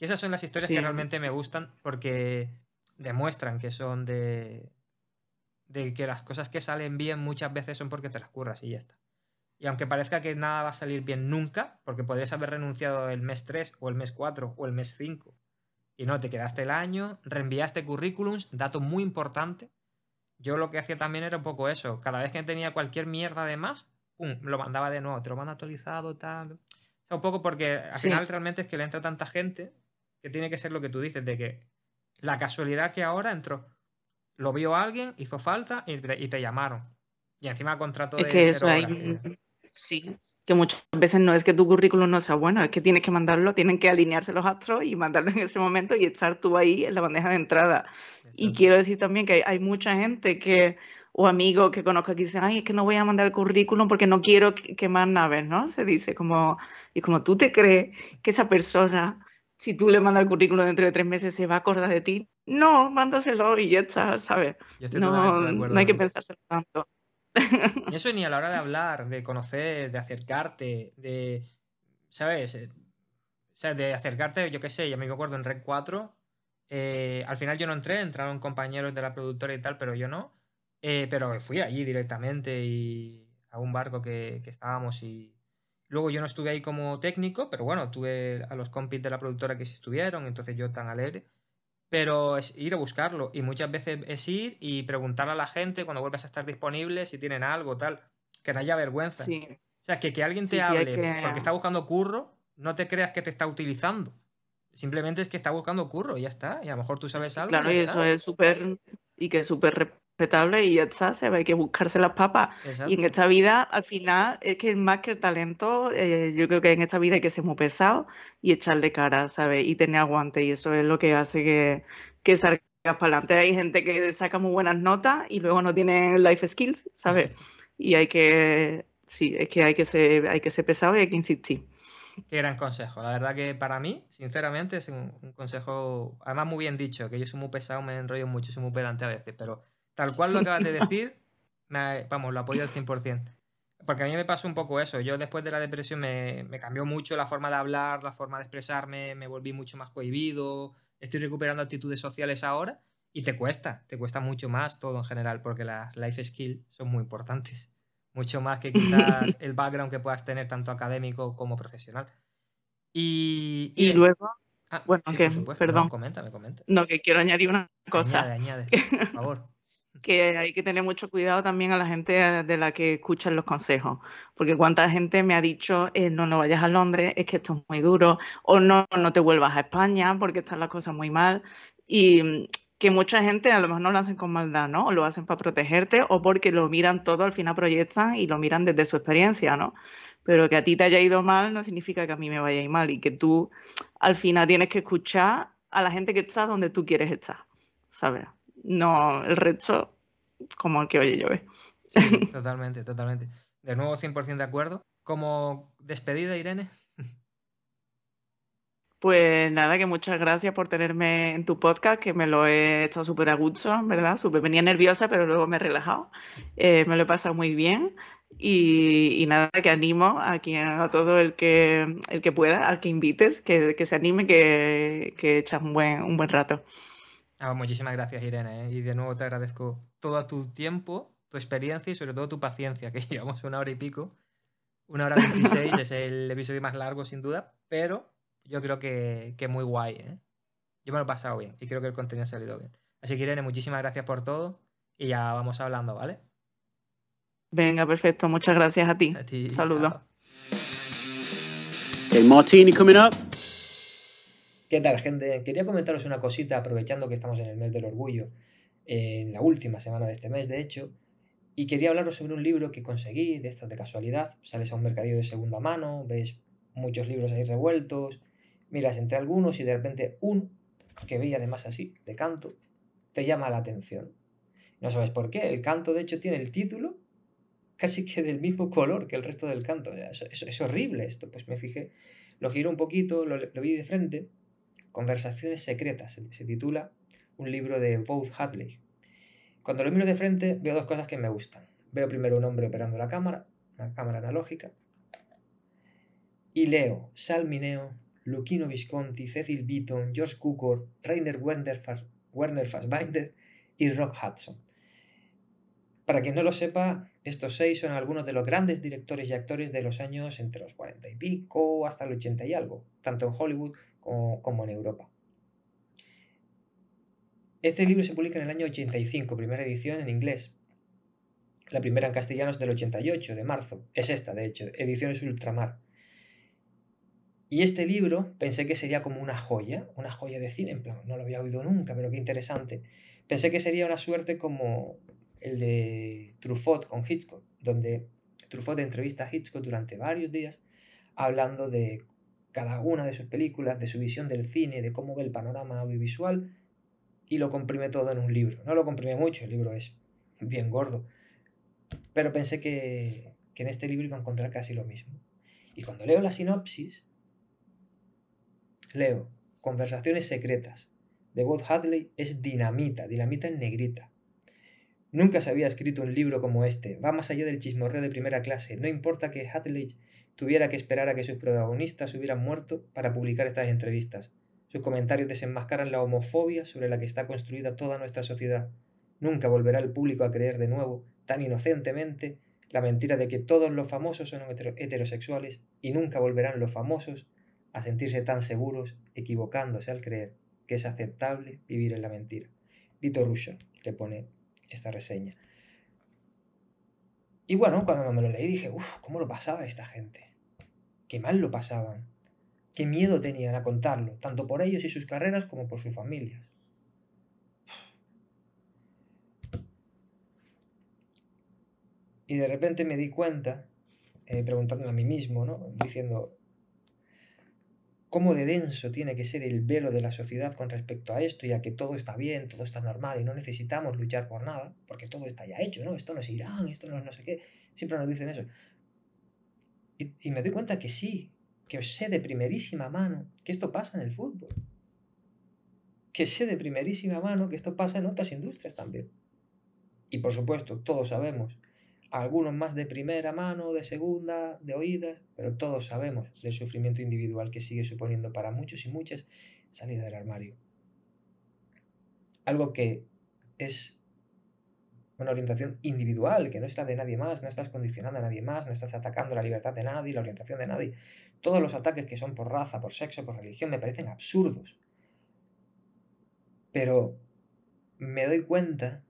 Y esas son las historias que realmente me gustan porque demuestran que son de, de que las cosas que salen bien muchas veces son porque te las curras y ya está. Y aunque parezca que nada va a salir bien nunca, porque podrías haber renunciado el mes 3 o el mes 4 o el mes 5 y no, te quedaste el año, reenviaste currículums, dato muy importante. Yo lo que hacía también era un poco eso. Cada vez que tenía cualquier mierda de más, pum, lo mandaba de nuevo, te lo mando actualizado, tal. O sea, un poco porque al Sí. final realmente es que le entra tanta gente que tiene que ser lo que tú dices, de que la casualidad que ahora entró, lo vio alguien, hizo falta y te, y te llamaron. Y encima contrato Es de que cero eso hay, que- sí, que muchas veces no es que tu currículum no sea bueno, es que tienes que mandarlo, tienen que alinearse los astros y mandarlo en ese momento y estar tú ahí en la bandeja de entrada. Y Exacto. quiero decir también que hay, hay mucha gente que, o amigos que conozco que dicen, ay, es que no voy a mandar el currículum porque no quiero que- quemar naves, ¿no? Se dice como, y como tú te crees que esa persona, si tú le mandas el currículum dentro de tres meses, se va a acordar de ti. No, mándaselo y ya está, ¿sabes? Yo estoy No, no hay que pensárselo tanto. Eso ni a la hora de hablar, de conocer, de acercarte, de. ¿Sabes? Eh, O sea, de acercarte, yo qué sé, ya me acuerdo en Red 4, Eh, al final yo no entré, entraron compañeros de la productora y tal, pero yo no. Eh, pero fui allí directamente y a un barco que, que, estábamos y luego yo no estuve ahí como técnico, pero bueno, tuve a los compis de la productora que sí estuvieron, entonces yo tan alegre. Pero es ir a buscarlo y muchas veces es ir y preguntar a la gente cuando vuelvas a estar disponible si tienen algo, tal, que no haya vergüenza. Sí. O sea, que, que alguien te Sí, hable que- porque está buscando curro, no te creas que te está utilizando. Simplemente es que está buscando curro y ya está. Y a lo mejor tú sabes algo. Claro, y eso es súper, y que es súper respetable y ya está, se hay que buscarse las papas. Exacto. Y en esta vida, al final, es que más que el talento, eh, yo creo que en esta vida hay que ser muy pesado y echarle cara, ¿sabes? Y tener aguante, y eso es lo que hace que, que salgas para adelante. Hay gente que saca muy buenas notas y luego no tiene life skills, ¿sabes? Y hay que, sí, es que hay que ser, hay que ser pesado y hay que insistir. Qué gran consejo. La verdad que para mí, sinceramente, es un, un consejo, además muy bien dicho, que yo soy muy pesado, me enrollo mucho, soy muy pedante a veces, pero tal cual lo acabas de decir, me- vamos, lo apoyo al 100%. Porque a mí me pasó un poco eso. Yo después de la depresión me, me cambió mucho la forma de hablar, la forma de expresarme, me volví mucho más cohibido, estoy recuperando actitudes sociales ahora y te cuesta, te cuesta mucho más todo en general, porque las life skills son muy importantes. Mucho más que quizás el background que puedas tener tanto académico como profesional. Y, Y de- luego, Ah, bueno, sí, que- supuesto, no, perdón. coméntame, comenta. no, que quiero añadir una cosa. Añade, añade, por favor. que hay que tener mucho cuidado también a la gente de la que escuchan los consejos, porque cuánta gente me ha dicho, eh, no, no vayas a Londres, es que esto es muy duro, o no, no te vuelvas a España porque están las cosas muy mal, y mm, que mucha gente a lo mejor no lo hacen con maldad, ¿no? O lo hacen para protegerte, o porque lo miran todo, al final proyectan y lo miran desde su experiencia, ¿no? Pero que a ti te haya ido mal no significa que a mí me vaya mal, y que tú al final tienes que escuchar a la gente que está donde tú quieres estar, ¿sabes? No, el resto, como el que oye. Sí, totalmente, totalmente. De nuevo, 100% de acuerdo. Como despedida, Irene. Pues nada, que muchas gracias por tenerme en tu podcast, que me lo he estado súper a gusto, ¿verdad? Súper venía nerviosa, pero luego me he relajado. Eh, me lo he pasado muy bien. Y, y nada, que animo a quien, a todo el que, el que pueda, al que invites, que, que se anime, que, que echas un buen, un buen rato. Ah, muchísimas gracias, Irene. ¿eh? Y de nuevo te agradezco todo tu tiempo, tu experiencia y sobre todo tu paciencia, que llevamos una hora y pico. Una hora 26 es el episodio más largo, sin duda, pero yo creo que, que muy guay. ¿eh? Yo me lo he pasado bien y creo que el contenido ha salido bien. Así que, Irene, muchísimas gracias por todo y ya vamos hablando, ¿vale? Venga, perfecto. Muchas gracias a ti. A ti, Saludos. martini coming up. ¿Qué tal, gente? Quería comentaros una cosita, aprovechando que estamos en el mes del orgullo, en la última semana de este mes, de hecho, y quería hablaros sobre un libro que conseguí, de estos de casualidad. Sales a un mercadillo de segunda mano, ves muchos libros ahí revueltos, miras entre algunos y de repente uno, que veía además así, de canto, te llama la atención. No sabes por qué. El canto, de hecho, tiene el título casi que del mismo color que el resto del canto. O sea, Es, horrible esto. Pues me fijé, lo giro un poquito, lo vi de frente. Conversaciones secretas, se, titula un libro de Booth Hadley. Cuando lo miro de frente veo dos cosas que me gustan. Veo primero un hombre operando la cámara, una cámara analógica, y leo Sal Mineo, Luchino Visconti, Cecil Beaton, George Cukor, Rainer Werner Fassbinder y Rock Hudson. Para quien no lo sepa, estos seis son algunos de los grandes directores y actores de los años entre los 40 y pico hasta el 80 y algo, tanto en Hollywood como, como en Europa. Este libro se publica en el año 85, primera edición en inglés. La primera en castellano es del 88, de marzo. Es esta, de hecho, Ediciones Ultramar. Y este libro pensé que sería como una joya, una joya de cine, en plan, no lo había oído nunca, pero qué interesante. Pensé que sería una suerte como el de Truffaut con Hitchcock, donde Truffaut entrevista a Hitchcock durante varios días hablando de cada una de sus películas, de su visión del cine, de cómo ve el panorama audiovisual y lo comprime todo en un libro. No lo comprime mucho, el libro es bien gordo, pero pensé que, que en este libro iba a encontrar casi lo mismo. Y cuando leo la sinopsis, leo Conversaciones secretas de Bob Hadley es dinamita, dinamita en negrita. Nunca se había escrito un libro como este, va más allá del chismorreo de primera clase, no importa que Hadley tuviera que esperar a que sus protagonistas hubieran muerto para publicar estas entrevistas. Sus comentarios desenmascaran la homofobia sobre la que está construida toda nuestra sociedad. Nunca volverá el público a creer de nuevo, tan inocentemente, la mentira de que todos los famosos son heterosexuales y nunca volverán los famosos a sentirse tan seguros, equivocándose al creer que es aceptable vivir en la mentira. Vito Russo le pone esta reseña. Y bueno, cuando me lo leí dije, uff, ¿cómo lo pasaba esta gente? Qué mal lo pasaban. Qué miedo tenían a contarlo, tanto por ellos y sus carreras como por sus familias. Y de repente me di cuenta, eh, preguntándome a mí mismo, ¿no? diciendo, cómo de denso tiene que ser el velo de la sociedad con respecto a esto y a que todo está bien, todo está normal y no necesitamos luchar por nada, porque todo está ya hecho, ¿no? Esto no es Irán, esto no es no sé qué, siempre nos dicen eso. Y, me doy cuenta que sí, que sé de primerísima mano que esto pasa en el fútbol. Que sé de primerísima mano que esto pasa en otras industrias también. Y por supuesto, todos sabemos algunos más de primera mano, de segunda, de oídas, pero todos sabemos del sufrimiento individual que sigue suponiendo para muchos y muchas salir del armario. Algo que es una orientación individual, que no es la de nadie más, no estás condicionando a nadie más, no estás atacando la libertad de nadie, la orientación de nadie. Todos los ataques que son por raza, por sexo, por religión, me parecen absurdos. Pero me doy cuenta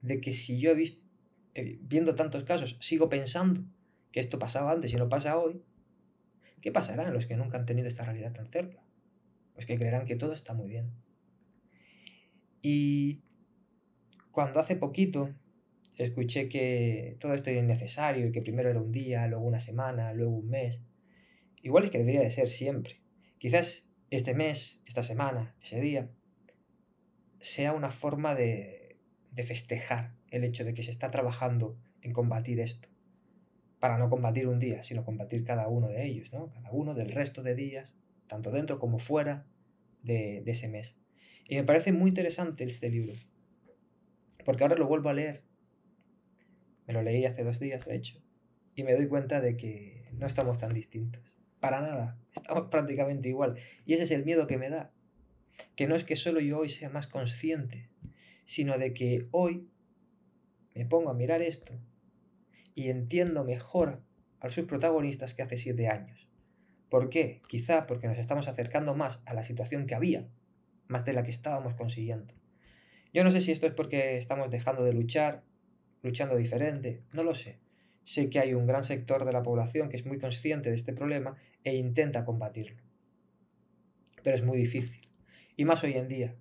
de que si yo he visto eh, viendo tantos casos, sigo pensando que esto pasaba antes y no pasa hoy, ¿qué pasará en los que nunca han tenido esta realidad tan cerca? Pues que creerán que todo está muy bien. Y cuando hace poquito escuché que todo esto era innecesario y que primero era un día, luego una semana, luego un mes, igual es que debería de ser siempre. Quizás este mes, esta semana, ese día, sea una forma de, de festejar el hecho de que se está trabajando en combatir esto. Para no combatir un día, sino combatir cada uno de ellos, ¿no? Cada uno del resto de días, tanto dentro como fuera de, ese mes. Y me parece muy interesante este libro, porque ahora lo vuelvo a leer. Me lo leí hace dos días, de hecho, y me doy cuenta de que no estamos tan distintos. Para nada, estamos prácticamente igual. Y ese es el miedo que me da. Que no es que solo yo hoy sea más consciente, sino de que hoy me pongo a mirar esto y entiendo mejor a sus protagonistas que hace siete años. ¿Por qué? Quizá porque nos estamos acercando más a la situación que había, más de la que estábamos consiguiendo. Yo no sé si esto es porque estamos dejando de luchar, luchando diferente, no lo sé. Sé que hay un gran sector de la población que es muy consciente de este problema e intenta combatirlo. Pero es muy difícil. Y más hoy en día,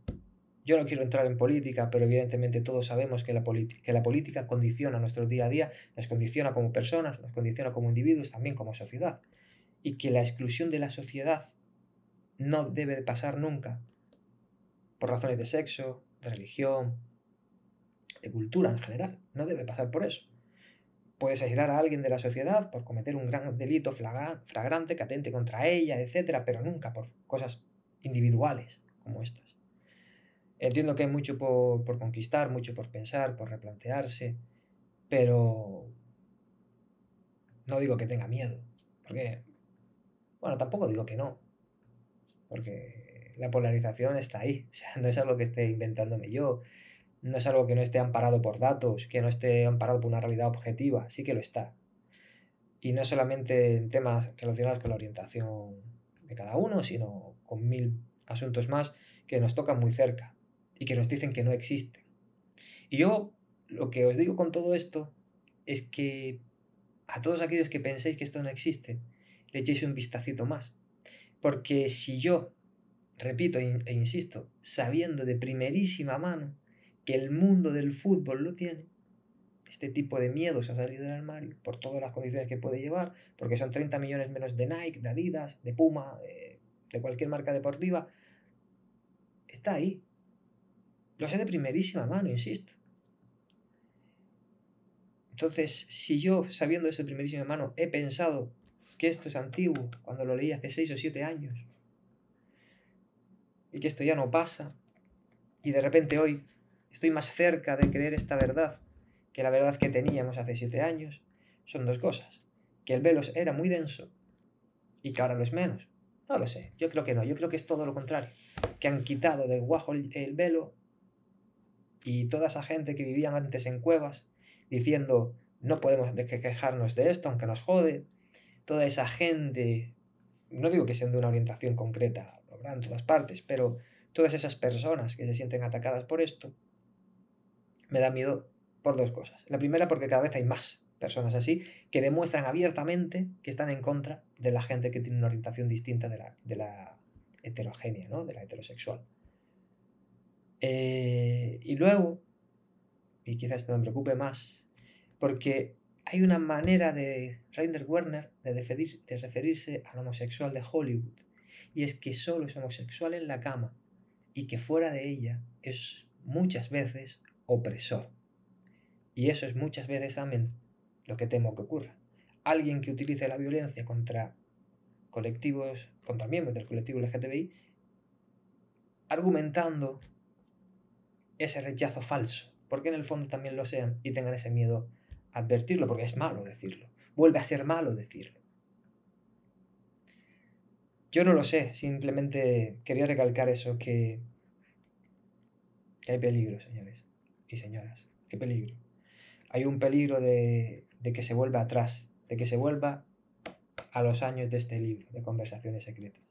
yo no quiero entrar en política, pero evidentemente todos sabemos que la, que la política condiciona nuestro día a día, nos condiciona como personas, nos condiciona como individuos, también como sociedad. Y que la exclusión de la sociedad no debe de pasar nunca por razones de sexo, de religión, de cultura en general. No debe pasar por eso. Puedes aislar a alguien de la sociedad por cometer un gran delito flagrante que atente contra ella, etc., pero nunca por cosas individuales como estas. Entiendo que hay mucho por, conquistar, mucho por pensar, por replantearse, pero no digo que tenga miedo, porque, bueno, tampoco digo que no, porque la polarización está ahí, o sea, no es algo que esté inventándome yo, no es algo que no esté amparado por datos, que no esté amparado por una realidad objetiva, sí que lo está. Y no solamente en temas relacionados con la orientación de cada uno, sino con mil asuntos más que nos tocan muy cerca y que nos dicen que no existen. Y yo lo que os digo con todo esto es que a todos aquellos que penséis que esto no existe, le echéis un vistacito más. Porque si yo, repito e insisto, sabiendo de primerísima mano que el mundo del fútbol lo tiene, este tipo de miedos a salir del armario por todas las condiciones que puede llevar, porque son 30 millones menos de Nike, de Adidas, de Puma, de, de cualquier marca deportiva, está ahí. Lo sé de primerísima mano, insisto. Entonces, si yo, sabiendo eso de primerísima mano, he pensado que esto es antiguo, cuando lo leí hace seis o siete años, y que esto ya no pasa, y de repente hoy estoy más cerca de creer esta verdad que la verdad que teníamos hace siete años, son dos cosas. Que el velo era muy denso y que ahora lo es menos. No lo sé, yo creo que no, yo creo que es todo lo contrario. Que han quitado de guajo el, el velo y toda esa gente que vivían antes en cuevas diciendo no podemos quejarnos de esto aunque nos jode. Toda esa gente, no digo que sean de una orientación concreta, lo habrá en todas partes, pero todas esas personas que se sienten atacadas por esto, me da miedo por dos cosas. La primera porque cada vez hay más personas así que demuestran abiertamente que están en contra de la gente que tiene una orientación distinta de la, heterogénea, ¿no? de la heterosexual. Eh, y luego, y quizás esto me preocupe más, porque hay una manera de Rainer Werner de, de referirse al homosexual de Hollywood, y es que solo es homosexual en la cama y que fuera de ella es muchas veces opresor. Y eso es muchas veces también lo que temo que ocurra. Alguien que utilice la violencia contra colectivos, contra miembros del colectivo LGTBI, argumentando ese rechazo falso, porque en el fondo también lo sean y tengan ese miedo a advertirlo, porque es malo decirlo, vuelve a ser malo decirlo. Yo no lo sé, simplemente quería recalcar eso, que, que hay peligro, señores y señoras, hay peligro. Hay un peligro de, de que se vuelva atrás, de que se vuelva a los años de este libro, de conversaciones secretas,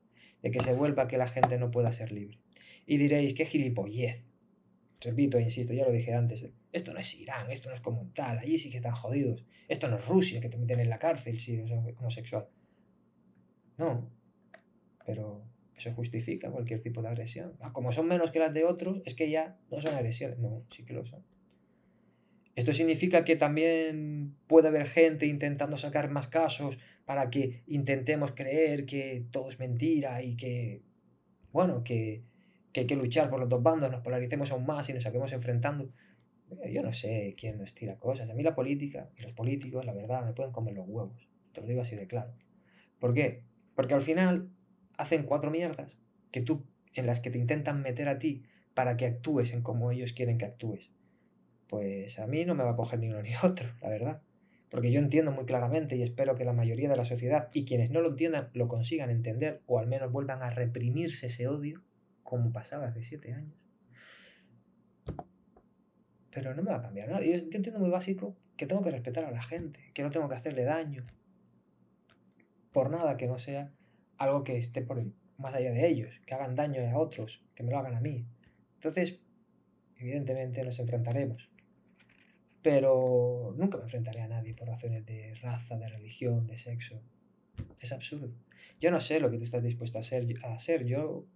de que se vuelva que la gente no pueda ser libre. Y diréis, qué gilipollez. Repito insisto, ya lo dije antes, esto no es Irán, esto no es como tal, allí sí que están jodidos. Esto no es Rusia, que te meten en la cárcel si eres homosexual. No, pero eso justifica cualquier tipo de agresión. Ah, como son menos que las de otros, es que ya no son agresiones. No, sí que lo son. Esto significa que también puede haber gente intentando sacar más casos para que intentemos creer que todo es mentira y que, bueno, que, hay que luchar por los dos bandos, nos polaricemos aún más y nos saquemos enfrentando. Eh, yo no sé quién nos tira cosas. A mí la política y los políticos, la verdad, me pueden comer los huevos. Te lo digo así de claro. ¿Por qué? Porque al final hacen cuatro mierdas que tú, en las que te intentan meter a ti para que actúes en como ellos quieren que actúes pues a mí no me va a coger ni uno ni otro, la verdad. Porque yo entiendo muy claramente y espero que la mayoría de la sociedad y quienes no lo entiendan lo consigan entender o al menos vuelvan a reprimirse ese odio como pasaba hace siete años. Pero no me va a cambiar nada. Yo, entiendo muy básico que tengo que respetar a la gente, que no tengo que hacerle daño. Por nada que no sea algo que esté por más allá de ellos, que hagan daño a otros, que me lo hagan a mí. Entonces, evidentemente nos enfrentaremos pero nunca me enfrentaré a nadie por razones de raza, de religión, de sexo. Es absurdo. Yo no sé lo que tú estás dispuesto a ser. A ser. Yo,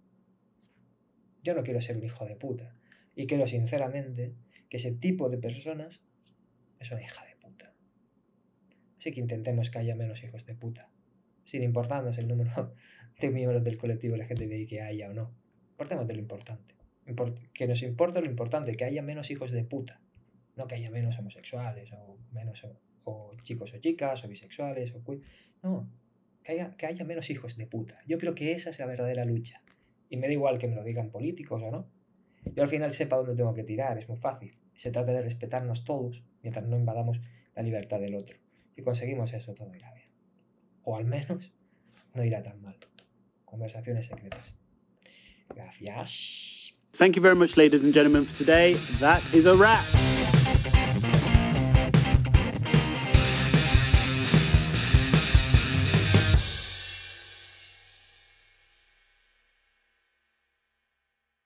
yo no quiero ser un hijo de puta. Y creo sinceramente que ese tipo de personas es una hija de puta. Así que intentemos que haya menos hijos de puta. Sin importarnos el número de miembros del colectivo LGTBI que haya o no. Importemos de lo importante. Que nos importa lo importante, que haya menos hijos de puta no que haya menos homosexuales o menos o, chicos o chicas o bisexuales o no, que haya, que haya menos hijos de puta. Yo creo que esa es la verdadera lucha. Y me da igual que me lo digan políticos o no. Yo al final sepa dónde tengo que tirar, es muy fácil. Se trata de respetarnos todos mientras no invadamos la libertad del otro. Si conseguimos eso, todo irá. O al menos no irá tan mal. Conversaciones secretas. Gracias. Thank you very much, ladies and gentlemen, for today. That is a wrap.